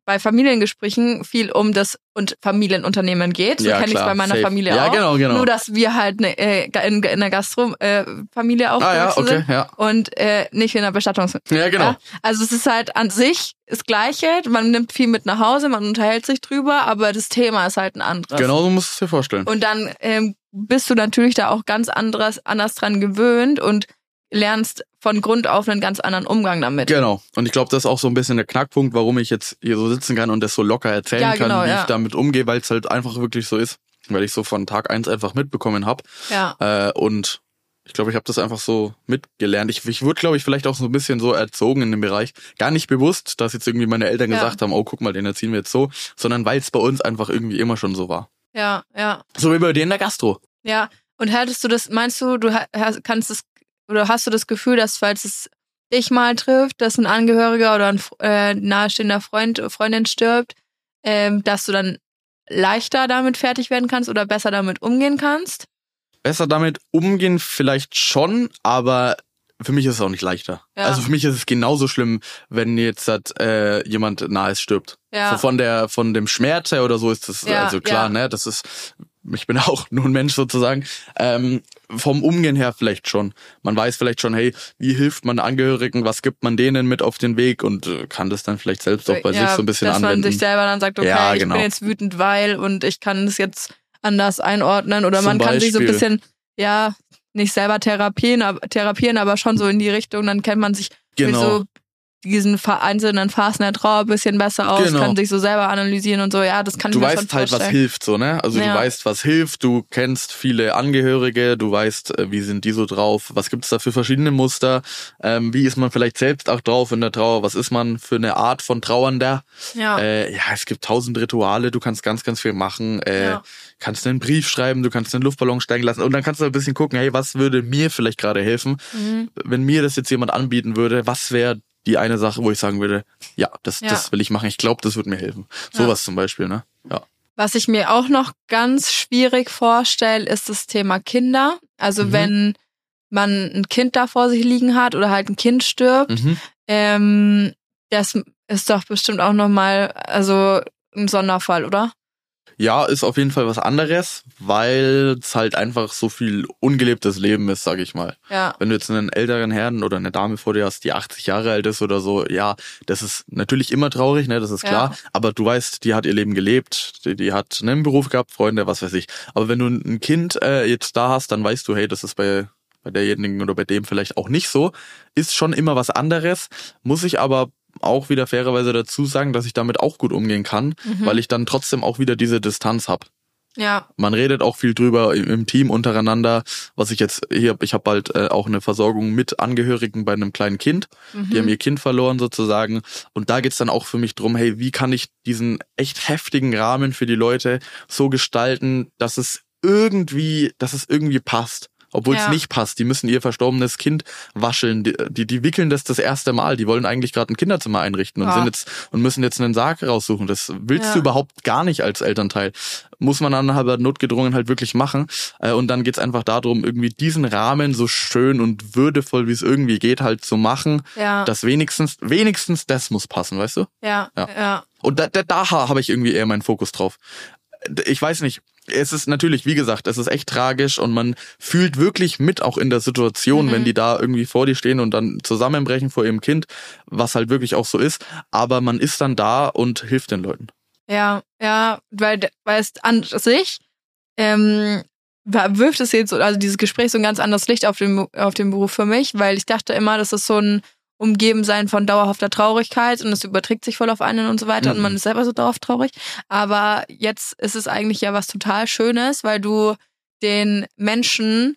bei Familiengesprächen viel um das und Familienunternehmen geht. So Ja, kenne ich bei meiner safe. Familie Ja, auch. genau, genau. Nur, dass wir halt ne, äh, in, in der Gastro-Familie Ah ja, okay, sind ja. und äh, nicht in der Bestattungs. Ja, genau. Ja? Also es ist halt an sich das Gleiche. Man nimmt viel mit nach Hause, man unterhält sich drüber, aber das Thema ist halt ein anderes. Genau so musst du es dir vorstellen. Und dann ähm, bist du natürlich da auch ganz anderes, anders dran gewöhnt und lernst von Grund auf einen ganz anderen Umgang damit. Genau. Und ich glaube, das ist auch so ein bisschen der Knackpunkt, warum ich jetzt hier so sitzen kann und das so locker erzählen Ja, genau, kann, wie ja. ich damit umgehe, weil es halt einfach wirklich so ist, weil ich so von Tag eins einfach mitbekommen habe. Ja. Äh, und ich glaube, ich habe das einfach so mitgelernt. Ich, ich wurde, glaube ich, vielleicht auch so ein bisschen so erzogen in dem Bereich. Gar nicht bewusst, dass jetzt irgendwie meine Eltern Ja. gesagt haben, oh, guck mal, den erziehen wir jetzt so, sondern weil es bei uns einfach irgendwie immer schon so war. Ja, ja. So wie bei dir in der Gastro. Ja, und hättest du das, meinst du, du hast- kannst es, oder hast du das Gefühl, dass falls es dich mal trifft, dass ein Angehöriger oder ein äh, nahestehender Freund, Freundin stirbt, ähm, dass du dann leichter damit fertig werden kannst oder besser damit umgehen kannst? Besser damit umgehen vielleicht schon, aber für mich ist es auch nicht leichter. Ja. Also für mich ist es genauso schlimm, wenn jetzt äh, jemand nahes stirbt. Ja. So von der von dem Schmerz her oder so ist das Ja, also klar, ja. ne? Das ist ich bin auch nur ein Mensch sozusagen, ähm, vom Umgehen her vielleicht schon. Man weiß vielleicht schon, hey, wie hilft man Angehörigen, was gibt man denen mit auf den Weg und äh, kann das dann vielleicht selbst auch bei ja, sich so ein bisschen dass anwenden. man sich selber dann sagt, okay, Ja, ich genau. bin jetzt wütend, weil und ich kann es jetzt anders einordnen oder man Zum kann sich so ein Beispiel. bisschen, ja, nicht selber therapieren, aber, therapieren, aber schon so in die Richtung, dann kennt man sich Genau. so diesen der Trauer ein bisschen besser aus, Genau. kann sich so selber analysieren und so, ja, das kann du ich mir schon weißt halt, was vorstellen. hilft, so, ne? Also Ja. du weißt, was hilft, du kennst viele Angehörige, du weißt, äh, wie sind die so drauf, was gibt's da für verschiedene Muster, ähm, wie ist man vielleicht selbst auch drauf in der Trauer, was ist man für eine Art von Trauernder? Ja, Äh, ja, es gibt tausend Rituale, du kannst ganz, ganz viel machen, äh, Ja. kannst einen Brief schreiben, du kannst einen Luftballon steigen lassen und dann kannst du ein bisschen gucken, hey, was würde mir vielleicht gerade helfen, mhm. wenn mir das jetzt jemand anbieten würde, was wäre die eine Sache, wo ich sagen würde, ja, das, Ja. das will ich machen, ich glaube, das würde mir helfen. Ja. Sowas zum Beispiel, ne? Ja. Was ich mir auch noch ganz schwierig vorstelle, ist das Thema Kinder. Also Mhm. wenn man ein Kind da vor sich liegen hat oder halt ein Kind stirbt, Mhm. ähm, das ist doch bestimmt auch nochmal, also ein Sonderfall, oder? Ja, ist auf jeden Fall was anderes, weil es halt einfach so viel ungelebtes Leben ist, sag ich mal. Ja. Wenn du jetzt einen älteren Herrn oder eine Dame vor dir hast, die 80 Jahre alt ist oder so, ja, das ist natürlich immer traurig, ne, das ist Ja. klar. Aber du weißt, die hat ihr Leben gelebt, die, die hat einen Beruf gehabt, Freunde, was weiß ich. Aber wenn du ein Kind äh, jetzt da hast, dann weißt du, hey, das ist bei bei derjenigen oder bei dem vielleicht auch nicht so. Ist schon immer was anderes, muss ich aber auch wieder fairerweise dazu sagen, dass ich damit auch gut umgehen kann, Mhm. weil ich dann trotzdem auch wieder diese Distanz hab. Ja. Man redet auch viel drüber im, im Team untereinander, was ich jetzt hier, ich habe bald äh, auch eine Versorgung mit Angehörigen bei einem kleinen Kind. Mhm. Die haben ihr Kind verloren sozusagen. Und da geht's dann auch für mich drum, hey, wie kann ich diesen echt heftigen Rahmen für die Leute so gestalten, dass es irgendwie, dass es irgendwie passt. Obwohl es Ja. nicht passt. Die müssen ihr verstorbenes Kind wascheln. Die, die, die wickeln das das erste Mal. Die wollen eigentlich gerade ein Kinderzimmer einrichten und Ja. sind jetzt und müssen jetzt einen Sarg raussuchen. Das willst Ja. du überhaupt gar nicht als Elternteil. Muss man dann aber notgedrungen halt wirklich machen. Äh, Und dann geht's einfach darum, irgendwie diesen Rahmen so schön und würdevoll, wie es irgendwie geht, halt zu machen Ja. dass wenigstens, wenigstens das muss passen, weißt du? ja. Ja. Ja. Und da, da, da habe ich irgendwie eher meinen Fokus drauf. Ich weiß nicht. Es ist natürlich, wie gesagt, es ist echt tragisch und man fühlt wirklich mit auch in der Situation, Mhm. wenn die da irgendwie vor dir stehen und dann zusammenbrechen vor ihrem Kind, was halt wirklich auch so ist. Aber man ist dann da und hilft den Leuten. Ja, ja, weil, weil es an sich ähm, wirft es jetzt, so- also dieses Gespräch so ein ganz anderes Licht auf den, auf den Beruf für mich, weil ich dachte immer, das ist so ein Umgebensein von dauerhafter Traurigkeit und es überträgt sich voll auf einen und so weiter und Mhm. man ist selber so dauerhaft traurig. Aber jetzt ist es eigentlich ja was total Schönes, weil du den Menschen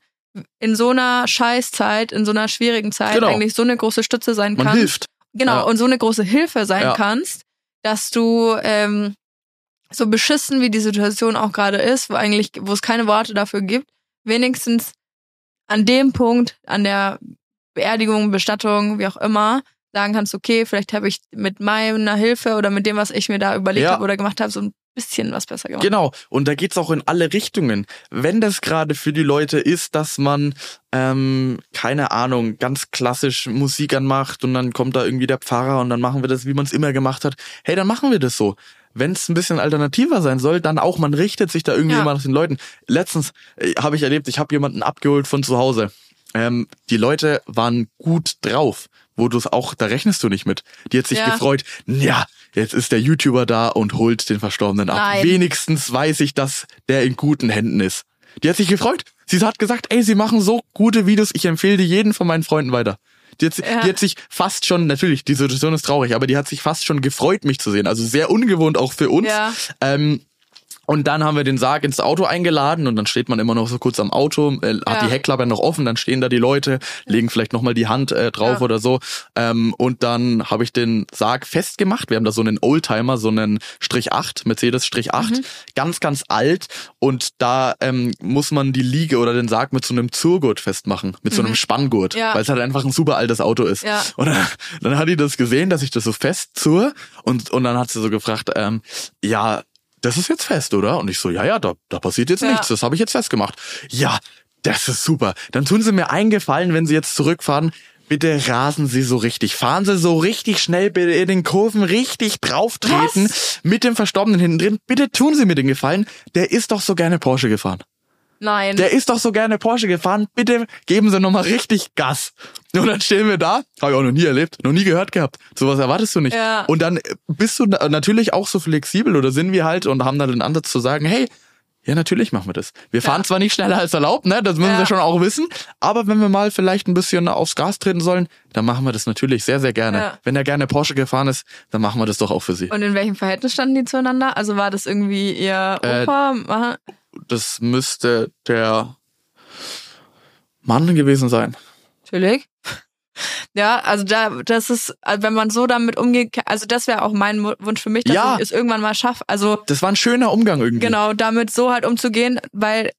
in so einer Scheißzeit, in so einer schwierigen Zeit Genau. eigentlich so eine große Stütze sein Man kannst. hilft. Genau, Ja. und so eine große Hilfe sein Ja. kannst, dass du ähm, so beschissen wie die Situation auch gerade ist, wo eigentlich, wo es keine Worte dafür gibt, wenigstens an dem Punkt, an der Beerdigung, Bestattung, wie auch immer, sagen kannst, okay, vielleicht habe ich mit meiner Hilfe oder mit dem, was ich mir da überlegt Ja. habe oder gemacht habe, so ein bisschen was besser gemacht. Genau. Und da geht's auch in alle Richtungen. Wenn das gerade für die Leute ist, dass man, ähm, keine Ahnung, ganz klassisch Musik anmacht und dann kommt da irgendwie der Pfarrer und dann machen wir das, wie man es immer gemacht hat. Hey, dann machen wir das so. Wenn es ein bisschen alternativer sein soll, dann auch, man richtet sich da irgendwie Ja. immer nach den Leuten. Letztens äh, habe ich erlebt, ich habe jemanden abgeholt von zu Hause. Ähm, die Leute waren gut drauf, wo du es auch, da rechnest du nicht mit. Die hat sich Ja. gefreut, ja, jetzt ist der YouTuber da und holt den Verstorbenen ab. Nein. Wenigstens weiß ich, dass der in guten Händen ist. Die hat sich gefreut. Sie hat gesagt, ey, sie machen so gute Videos, ich empfehle die jeden von meinen Freunden weiter. Die hat, Ja. die hat sich fast schon, natürlich, die Situation ist traurig, aber die hat sich fast schon gefreut, mich zu sehen. Also sehr ungewohnt auch für uns. Ja. Ähm, und dann haben wir den Sarg ins Auto eingeladen und dann steht man immer noch so kurz am Auto, äh, hat Ja. die Heckklappe noch offen, dann stehen da die Leute, legen vielleicht nochmal die Hand äh, drauf Ja. oder so. Ähm, und dann habe ich den Sarg festgemacht. Wir haben da so einen Oldtimer, so einen Strich 8, Mercedes Strich 8, Mhm. ganz, ganz alt. Und da ähm, muss man die Liege oder den Sarg mit so einem Zurgurt festmachen, mit so einem Spanngurt, Mhm. Ja. weil es halt einfach ein super altes Auto ist. Ja. Und dann, dann hat die das gesehen, dass ich das so fest zur und, und dann hat sie so gefragt, ähm, ja, das ist jetzt fest, oder? Und ich so, ja, ja, da, da passiert jetzt Ja. nichts, das habe ich jetzt festgemacht. Ja, das ist super. Dann tun sie mir eingefallen, wenn sie jetzt zurückfahren, bitte rasen Sie so richtig. Fahren Sie so richtig schnell bitte in den Kurven richtig drauftreten mit dem Verstorbenen hinten drin. Bitte tun Sie mir den Gefallen. Der ist doch so gerne Porsche gefahren. Nein. Der ist doch so gerne Porsche gefahren. Bitte geben Sie nochmal richtig Gas. Und dann stehen wir da. Habe ich auch noch nie erlebt, noch nie gehört gehabt. Sowas erwartest du nicht. Ja. Und dann bist du na- natürlich auch so flexibel oder sind wir halt und haben dann den Ansatz zu sagen, hey, ja, natürlich machen wir das. Wir fahren Ja. zwar nicht schneller als erlaubt, ne? Das müssen Ja. wir schon auch wissen. Aber wenn wir mal vielleicht ein bisschen aufs Gas treten sollen, dann machen wir das natürlich sehr, sehr gerne. Ja. Wenn er gerne Porsche gefahren ist, dann machen wir das doch auch für sie. Und in welchem Verhältnis standen die zueinander? Also war das irgendwie ihr Äh, Opa? Aha. Das müsste der Mann gewesen sein. Natürlich. Ja, also da, das ist, also wenn man so damit umgeht, also das wäre auch mein Wunsch für mich, dass Ja. ich es irgendwann mal schaffe. Also Das war ein schöner Umgang irgendwie. genau, damit so halt umzugehen, weil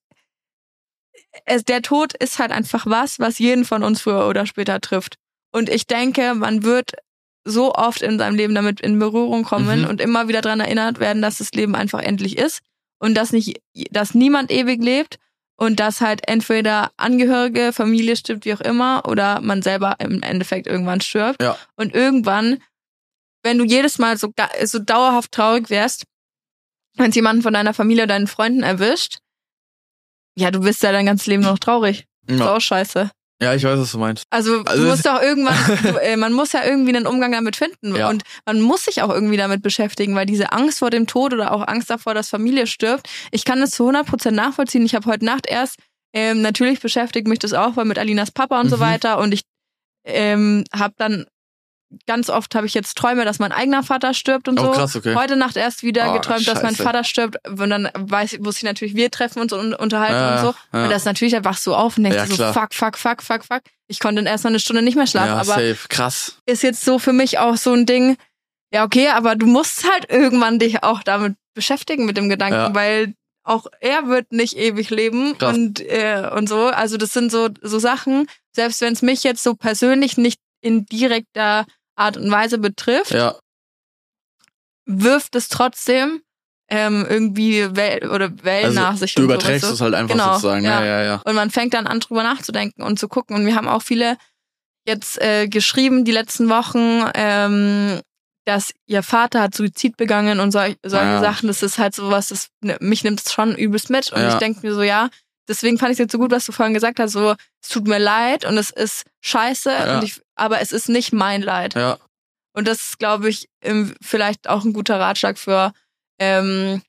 es, der Tod ist halt einfach was, was jeden von uns früher oder später trifft. Und ich denke, man wird so oft in seinem Leben damit in Berührung kommen Mhm. und immer wieder daran erinnert werden, dass das Leben einfach endlich ist und dass nicht, dass niemand ewig lebt und dass halt entweder Angehörige, Familie stirbt, wie auch immer, oder man selber im Endeffekt irgendwann stirbt. Ja. Und irgendwann, wenn du jedes Mal so, so dauerhaft traurig wärst, wenn es jemanden von deiner Familie oder deinen Freunden erwischt, ja, du bist ja dein ganzes Leben noch traurig. Ist Ja. auch scheiße. Ja, ich weiß, was du meinst. Also, Also du musst doch irgendwann, du, äh, man muss ja irgendwie einen Umgang damit finden. Ja. Und man muss sich auch irgendwie damit beschäftigen, weil diese Angst vor dem Tod oder auch Angst davor, dass Familie stirbt, ich kann das zu 100% nachvollziehen. Ich habe heute Nacht erst, ähm, natürlich beschäftigt mich das auch, weil mit Alinas Papa und so Mhm. weiter. Und ich ähm, habe dann, ganz oft habe ich jetzt Träume, dass mein eigener Vater stirbt und Oh, so. krass, okay. Heute Nacht erst wieder Oh, geträumt, dass mein scheiße. Vater stirbt. Und dann weiß, wusste ich natürlich, wir treffen uns und unterhalten Ja, und so. ja. Und das natürlich, wachst du auf und denkst Ja, so, klar. fuck, fuck, fuck, fuck, fuck. Ich konnte dann erst mal eine Stunde nicht mehr schlafen, ja, aber safe. Krass. ist jetzt so für mich auch so ein Ding, ja, okay, aber du musst halt irgendwann dich auch damit beschäftigen mit dem Gedanken, Ja. weil auch er wird nicht ewig leben Krass. und äh, und so. Also das sind so so Sachen, selbst wenn es mich jetzt so persönlich nicht in direkter Art und Weise betrifft, Ja, wirft es trotzdem ähm, irgendwie Well oder Wellen also nach sich. du so, überträgst du? es halt einfach Genau, sozusagen. Ja, ja. ja, ja. Und man fängt dann an, drüber nachzudenken und zu gucken. Und wir haben auch viele jetzt äh, geschrieben die letzten Wochen, ähm, dass ihr Vater hat Suizid begangen und sol solche Ja. Sachen. Das ist halt sowas, das mich nimmt es schon übelst mit. Und Ja. ich denke mir so, ja, deswegen fand ich es jetzt so gut, was du vorhin gesagt hast. So, es tut mir leid und es ist scheiße, Ja. und ich, aber es ist nicht mein Leid. Ja, Und das ist, glaube ich, vielleicht auch ein guter Ratschlag für, ähm,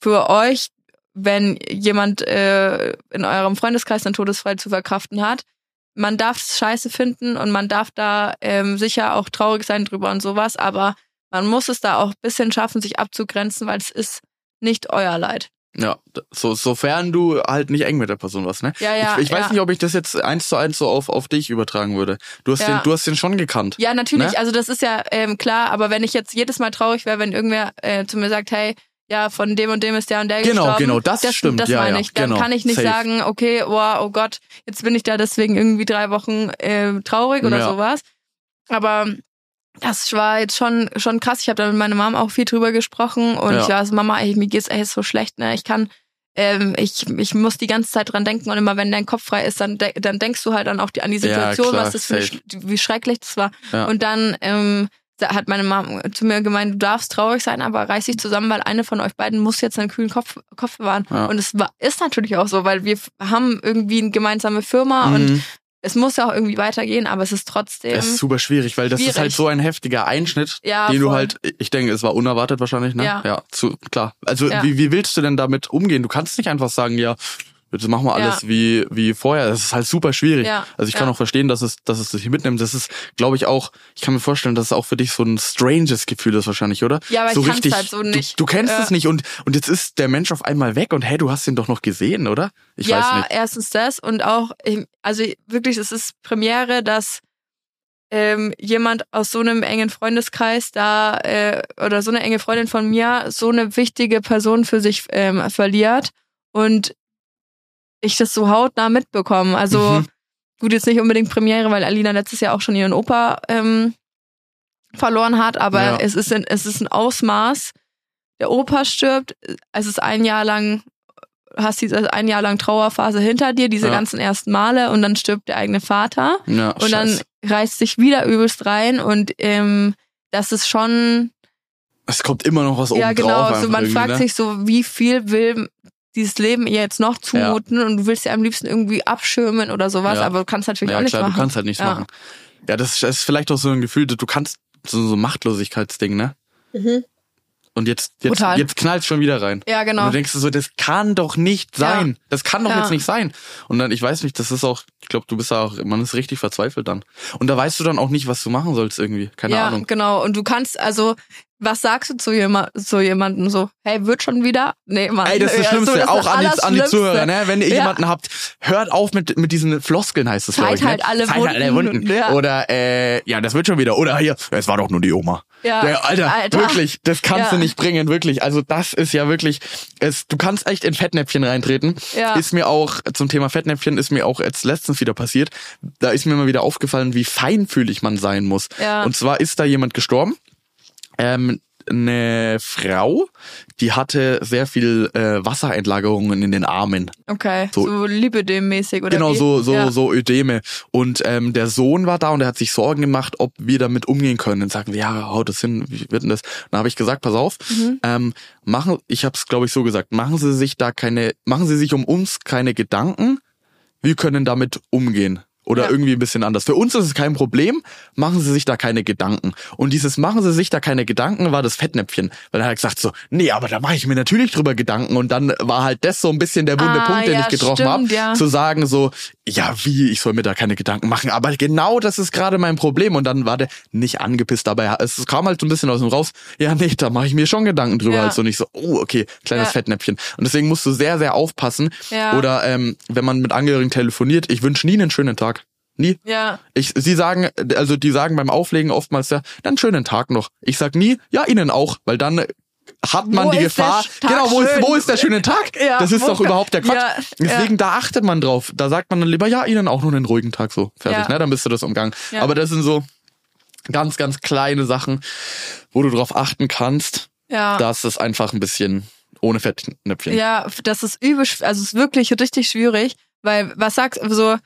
für euch, wenn jemand äh, in eurem Freundeskreis einen Todesfall zu verkraften hat. Man darf es scheiße finden und man darf da ähm, sicher auch traurig sein drüber und sowas, aber man muss es da auch ein bisschen schaffen, sich abzugrenzen, weil es ist nicht euer Leid. Ja. So, sofern du halt nicht eng mit der Person warst, ne? Ja, ja. ich ich weiß ja. nicht, ob ich das jetzt eins zu eins so auf, auf dich übertragen würde. Du hast, Ja. den, du hast den schon gekannt. Ja, natürlich. Ne? Also das ist ja ähm, klar, aber wenn ich jetzt jedes Mal traurig wäre, wenn irgendwer äh, zu mir sagt, hey, ja, von dem und dem ist der und der Genau, gestorben. genau, das stimmt. Das Ja, meine ich. Dann genau. kann ich nicht Safe. sagen, okay, wow, oh Gott, jetzt bin ich da deswegen irgendwie drei Wochen äh, traurig oder sowas. Aber das war jetzt schon schon krass. Ich habe da mit meiner Mom auch viel drüber gesprochen und Ja. ich war so, Mama, ey, mir geht's echt so schlecht, ne? Ich kann ähm, ich, ich muss die ganze Zeit dran denken und immer wenn dein Kopf frei ist, dann, de dann denkst du halt dann auch die, an die Ja, Situation, klar, was das für sch- wie schrecklich das war. Ja. Und dann ähm, da hat meine Mom zu mir gemeint, du darfst traurig sein, aber reiß dich zusammen, weil eine von euch beiden muss jetzt einen kühlen Kopf, Kopf bewahren. Ja. Und es war, ist natürlich auch so, weil wir haben irgendwie eine gemeinsame Firma und Mhm. Es muss ja auch irgendwie weitergehen, aber es ist trotzdem. Das ist super schwierig, weil das ist halt so ein heftiger Einschnitt, Ja, den du voll. halt, ich denke, es war unerwartet wahrscheinlich, ne? Ja. ja zu, klar. Also Ja. wie, wie willst du denn damit umgehen? Du kannst nicht einfach sagen, ja, jetzt machen wir alles Ja. wie, wie vorher. Das ist halt super schwierig. Ja, Also ich kann ja. auch verstehen, dass es, dass es dich mitnimmt. Das ist, glaube ich, auch, ich kann mir vorstellen, dass es auch für dich so ein stranges Gefühl ist wahrscheinlich, oder? Ja, aber ich so kann's richtig, halt so Du, nicht. du kennst Ja. es nicht und, und jetzt ist der Mensch auf einmal weg und hey, du hast ihn doch noch gesehen, oder? Ich ja, weiß nicht. erstens das und auch, ähm, also wirklich, es ist Premiere, dass ähm, jemand aus so einem engen Freundeskreis da äh, oder so eine enge Freundin von mir so eine wichtige Person für sich ähm, verliert und ich das so hautnah mitbekomme. Also Mhm. gut, jetzt nicht unbedingt Premiere, weil Alina letztes Jahr auch schon ihren Opa ähm, verloren hat, aber Ja. es ist ein, es ist ein Ausmaß. Der Opa stirbt, es ist ein Jahr lang, hast diese ein Jahr lang Trauerphase hinter dir, diese Ja. ganzen ersten Male und dann stirbt der eigene Vater. Ja, Und dann scheiße. reißt sich wieder übelst rein und ähm, das ist schon, Es kommt immer noch was oben ja genau, drauf. so man fragt ne? sich so, wie viel will dieses Leben ihr jetzt noch zumuten und du willst ja am liebsten irgendwie abschirmen oder sowas, Ja. aber du kannst natürlich ja, auch nicht klar, machen. du kannst halt nichts Ja. machen. Ja, das ist, das ist vielleicht auch so ein Gefühl, du kannst so, so Machtlosigkeitsding, ne? Und jetzt, jetzt, Total. jetzt knallt schon wieder rein. Ja, genau. Und du denkst dir so, das kann doch nicht Ja. sein. Das kann doch Ja. jetzt nicht sein. Und dann, ich weiß nicht, das ist auch, ich glaube, du bist da auch, man ist richtig verzweifelt dann. Und da weißt du dann auch nicht, was du machen sollst irgendwie. Keine ja, Ahnung. genau. Und du kannst, also, was sagst du zu, jema zu jemandem so, hey, wird schon wieder? Nee, Mann. Ey, das ist das Schlimmste. so, das auch an die, an die. Zuhörer, ne? Wenn ihr Ja. jemanden habt, hört auf mit, mit diesen Floskeln, heißt es, glaube ich. halt ne? alle Zeit halt alle Wunden. Wunden. Ja. Oder, äh, ja, das wird schon wieder. Oder hier, es war doch nur die Oma. Ja, Alter, Alter. wirklich, das kannst Ja. du nicht bringen, wirklich. Also das ist ja wirklich, es, du kannst echt in Fettnäpfchen reintreten. Ja. Ist mir auch, zum Thema Fettnäpfchen, ist mir auch jetzt letztens wieder passiert. Da ist mir mal wieder aufgefallen, wie feinfühlig man sein muss. Ja. Und zwar ist da jemand gestorben. Ähm, eine Frau, die hatte sehr viel äh, Wassereinlagerungen in den Armen. Okay, So- so, Lipidem-mäßig oder Genau, wie? so, so, ja. so Ödeme. Und ähm, der Sohn war da und er hat sich Sorgen gemacht, ob wir damit umgehen können. Und sagen wir, ja, haut das hin, wie wird denn das? Dann habe ich gesagt, pass auf, Mhm. ähm, machen, ich habe es glaube ich so gesagt, machen Sie sich da keine, machen Sie sich um uns keine Gedanken, wir können damit umgehen. Oder Ja. irgendwie ein bisschen anders. Für uns ist es kein Problem, machen Sie sich da keine Gedanken. Und dieses machen Sie sich da keine Gedanken war das Fettnäpfchen. Weil er hat gesagt so, nee, aber da mache ich mir natürlich drüber Gedanken. Und dann war halt das so ein bisschen der wunde Ah, Punkt, den ja, ich getroffen habe, ja. zu sagen so, ja, wie, ich soll mir da keine Gedanken machen. Aber genau das ist gerade mein Problem. Und dann war der nicht angepisst dabei. Es kam halt so ein bisschen aus dem raus, ja, nee, da mache ich mir schon Gedanken drüber. Ja. Halt so nicht so, oh, okay, kleines Ja. Fettnäpfchen. Und deswegen musst du sehr, sehr aufpassen. Ja. Oder ähm, wenn man mit Angehörigen telefoniert, ich wünsche nie einen schönen Tag. Nie. Ja, Ich, sie sagen, also die sagen beim Auflegen oftmals ja, dann schönen Tag noch. Ich sag nie, ja, ihnen auch, weil dann hat man Wo die Gefahr, genau, wo ist, wo ist der schöne Tag? Ja, das ist doch überhaupt der Quatsch. Ja, Deswegen, da achtet man drauf. Da sagt man dann lieber, ja, ihnen auch nur einen ruhigen Tag so. Fertig, Ja. ne? Dann bist du das umgangen. Ja. Aber das sind so ganz, ganz kleine Sachen, wo du drauf achten kannst, ja. dass es einfach ein bisschen ohne Fettnäpfchen. Ja, das ist übel, also es ist wirklich richtig schwierig, weil was sagst du so,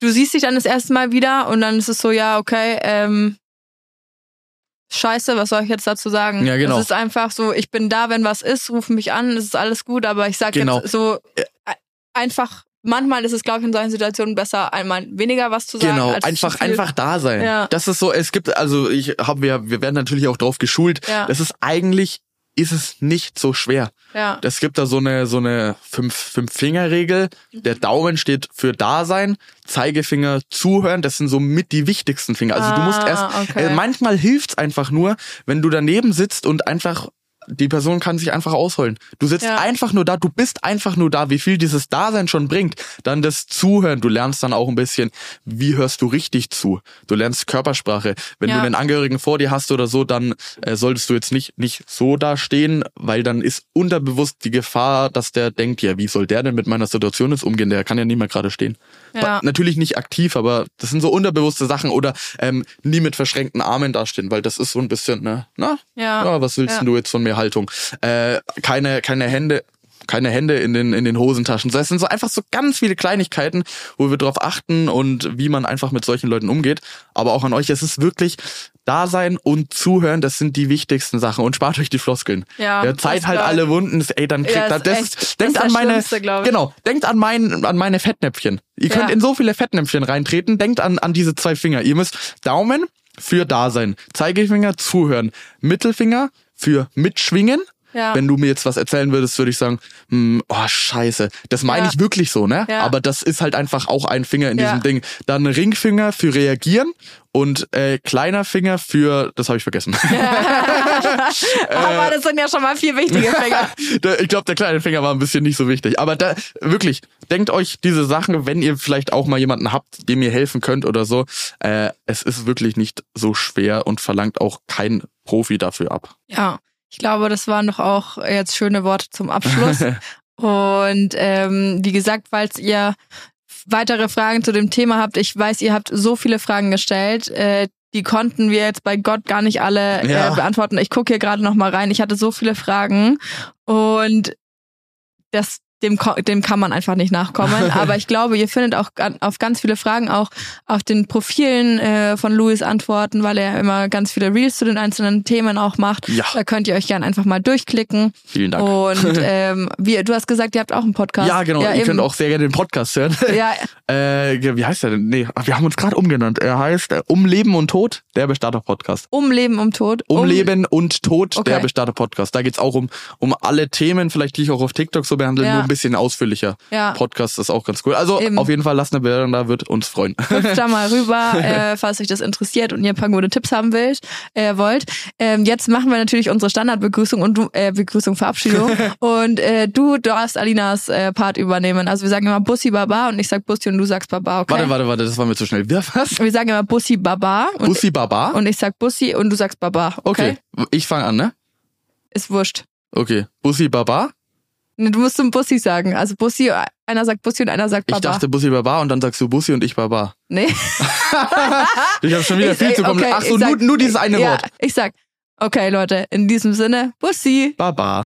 du siehst dich dann das erste Mal wieder und dann ist es so, ja, okay, ähm, scheiße, was soll ich jetzt dazu sagen? Ja, genau. Es ist einfach so, ich bin da, wenn was ist, ruf mich an, es ist alles gut, aber ich sag Genau. jetzt so, einfach, manchmal ist es, glaube ich, in solchen Situationen besser, einmal weniger was zu sagen. Genau, als einfach einfach da sein. Ja. Das ist so, es gibt also ich habe wir wir werden natürlich auch drauf geschult. Ja. Das ist eigentlich ist es nicht so schwer. Ja, Es gibt da so eine so eine fünf fünf Finger Regel. Der Daumen steht für Dasein, Zeigefinger zuhören. Das sind so mit die wichtigsten Finger. Also du musst Ah, erst okay. äh, manchmal hilft's einfach nur, wenn du daneben sitzt und einfach die Person kann sich einfach ausholen. Du sitzt Ja. einfach nur da, du bist einfach nur da, wie viel dieses Dasein schon bringt. Dann das Zuhören, du lernst dann auch ein bisschen, wie hörst du richtig zu. Du lernst Körpersprache. Wenn Ja. du einen Angehörigen vor dir hast oder so, dann äh, solltest du jetzt nicht, nicht so da stehen, weil dann ist unterbewusst die Gefahr, dass der denkt, ja, wie soll der denn mit meiner Situation jetzt umgehen? Der kann ja nie mehr gerade stehen. Ja. Natürlich nicht aktiv, aber das sind so unterbewusste Sachen oder ähm, nie mit verschränkten Armen dastehen, weil das ist so ein bisschen, ne, na, Ja. ja, was willst Ja. du jetzt von mir Haltung? Äh, keine, keine Hände, keine Hände in den, in den Hosentaschen. Das sind so einfach so ganz viele Kleinigkeiten, wo wir drauf achten und wie man einfach mit solchen Leuten umgeht. Aber auch an euch, es ist wirklich Dasein und Zuhören, das sind die wichtigsten Sachen und spart euch die Floskeln. Ja, ja Zeit halt alle Wunden, ey, dann kriegt Ja, das, echt- denkt an meine, genau, denkt an mein, an meine Fettnäpfchen. Ihr könnt Ja. in so viele Fettnäpfchen reintreten, denkt an, an diese zwei Finger. Ihr müsst Daumen für Dasein, Zeigefinger zuhören, Mittelfinger für mitschwingen. Ja. Wenn du mir jetzt was erzählen würdest, würde ich sagen, hm, oh scheiße, das meine Ja. ich wirklich so, ne? Ja. Aber das ist halt einfach auch ein Finger in diesem Ding. Dann Ringfinger für reagieren und äh, kleiner Finger für, das habe ich vergessen. aber das sind ja schon mal vier wichtige Finger. Ich glaube, der kleine Finger war ein bisschen nicht so wichtig. Aber da wirklich, denkt euch diese Sachen, wenn ihr vielleicht auch mal jemanden habt, dem ihr helfen könnt oder so. Äh, es ist wirklich nicht so schwer und verlangt auch kein Profi dafür ab. Ja, ich glaube, das waren doch auch jetzt schöne Worte zum Abschluss. Und ähm, wie gesagt, falls ihr weitere Fragen zu dem Thema habt, ich weiß, ihr habt so viele Fragen gestellt. Äh, die konnten wir jetzt bei Gott gar nicht alle Ja. äh, beantworten. Ich gucke hier gerade noch mal rein. Ich hatte so viele Fragen und das dem, dem kann man einfach nicht nachkommen. Aber ich glaube, ihr findet auch auf ganz viele Fragen auch auf den Profilen äh, von Louis Antworten, weil er immer ganz viele Reels zu den einzelnen Themen auch macht. Ja. Da könnt ihr euch gerne einfach mal durchklicken. Vielen Dank. Und ähm, wie, du hast gesagt, ihr habt auch einen Podcast. ja, genau. ihr eben. könnt auch sehr gerne den Podcast hören. Ja, äh, wie heißt der denn? Nee, wir haben uns gerade umgenannt. Er heißt äh, Um Leben und Tod, der Bestatter-Podcast. um Leben, um Tod. Um, Leben und Tod, Okay. der Bestatter-Podcast. Da geht's auch um, um alle Themen, vielleicht die ich auch auf TikTok so behandle, Ja. Ein bisschen ausführlicher. Ja. Podcast ist auch ganz cool. Also Eben. auf jeden Fall lasst eine Bewertung da, wird uns freuen. Hüpft da mal rüber, äh, falls euch das interessiert und ihr ein paar gute Tipps haben wollt. Äh, wollt. Ähm, jetzt machen wir natürlich unsere Standardbegrüßung und du, äh, Begrüßung, Verabschiedung. und äh, du darfst Alinas äh, Part übernehmen. Also wir sagen immer Bussi Baba und ich sag Bussi und du sagst Baba, okay? Warte, warte, warte, das war mir zu schnell. Wer was? Wir sagen immer Bussi Baba und, Bussi Baba? und ich sag Bussi und du sagst Baba, okay? okay, ich fange an, ne? Ist wurscht. Okay. Bussi Baba? Du musst zum Bussi sagen. Also Bussi, einer sagt Bussi und einer sagt Baba. Ich dachte Bussi Baba und dann sagst du Bussi und ich Baba. nee. Ich habe schon wieder Ich- viel zu kommen. okay, Ach so, ich nur, sag- nur dieses eine ja, Wort. Ich sag, okay Leute, in diesem Sinne, Bussi. Baba.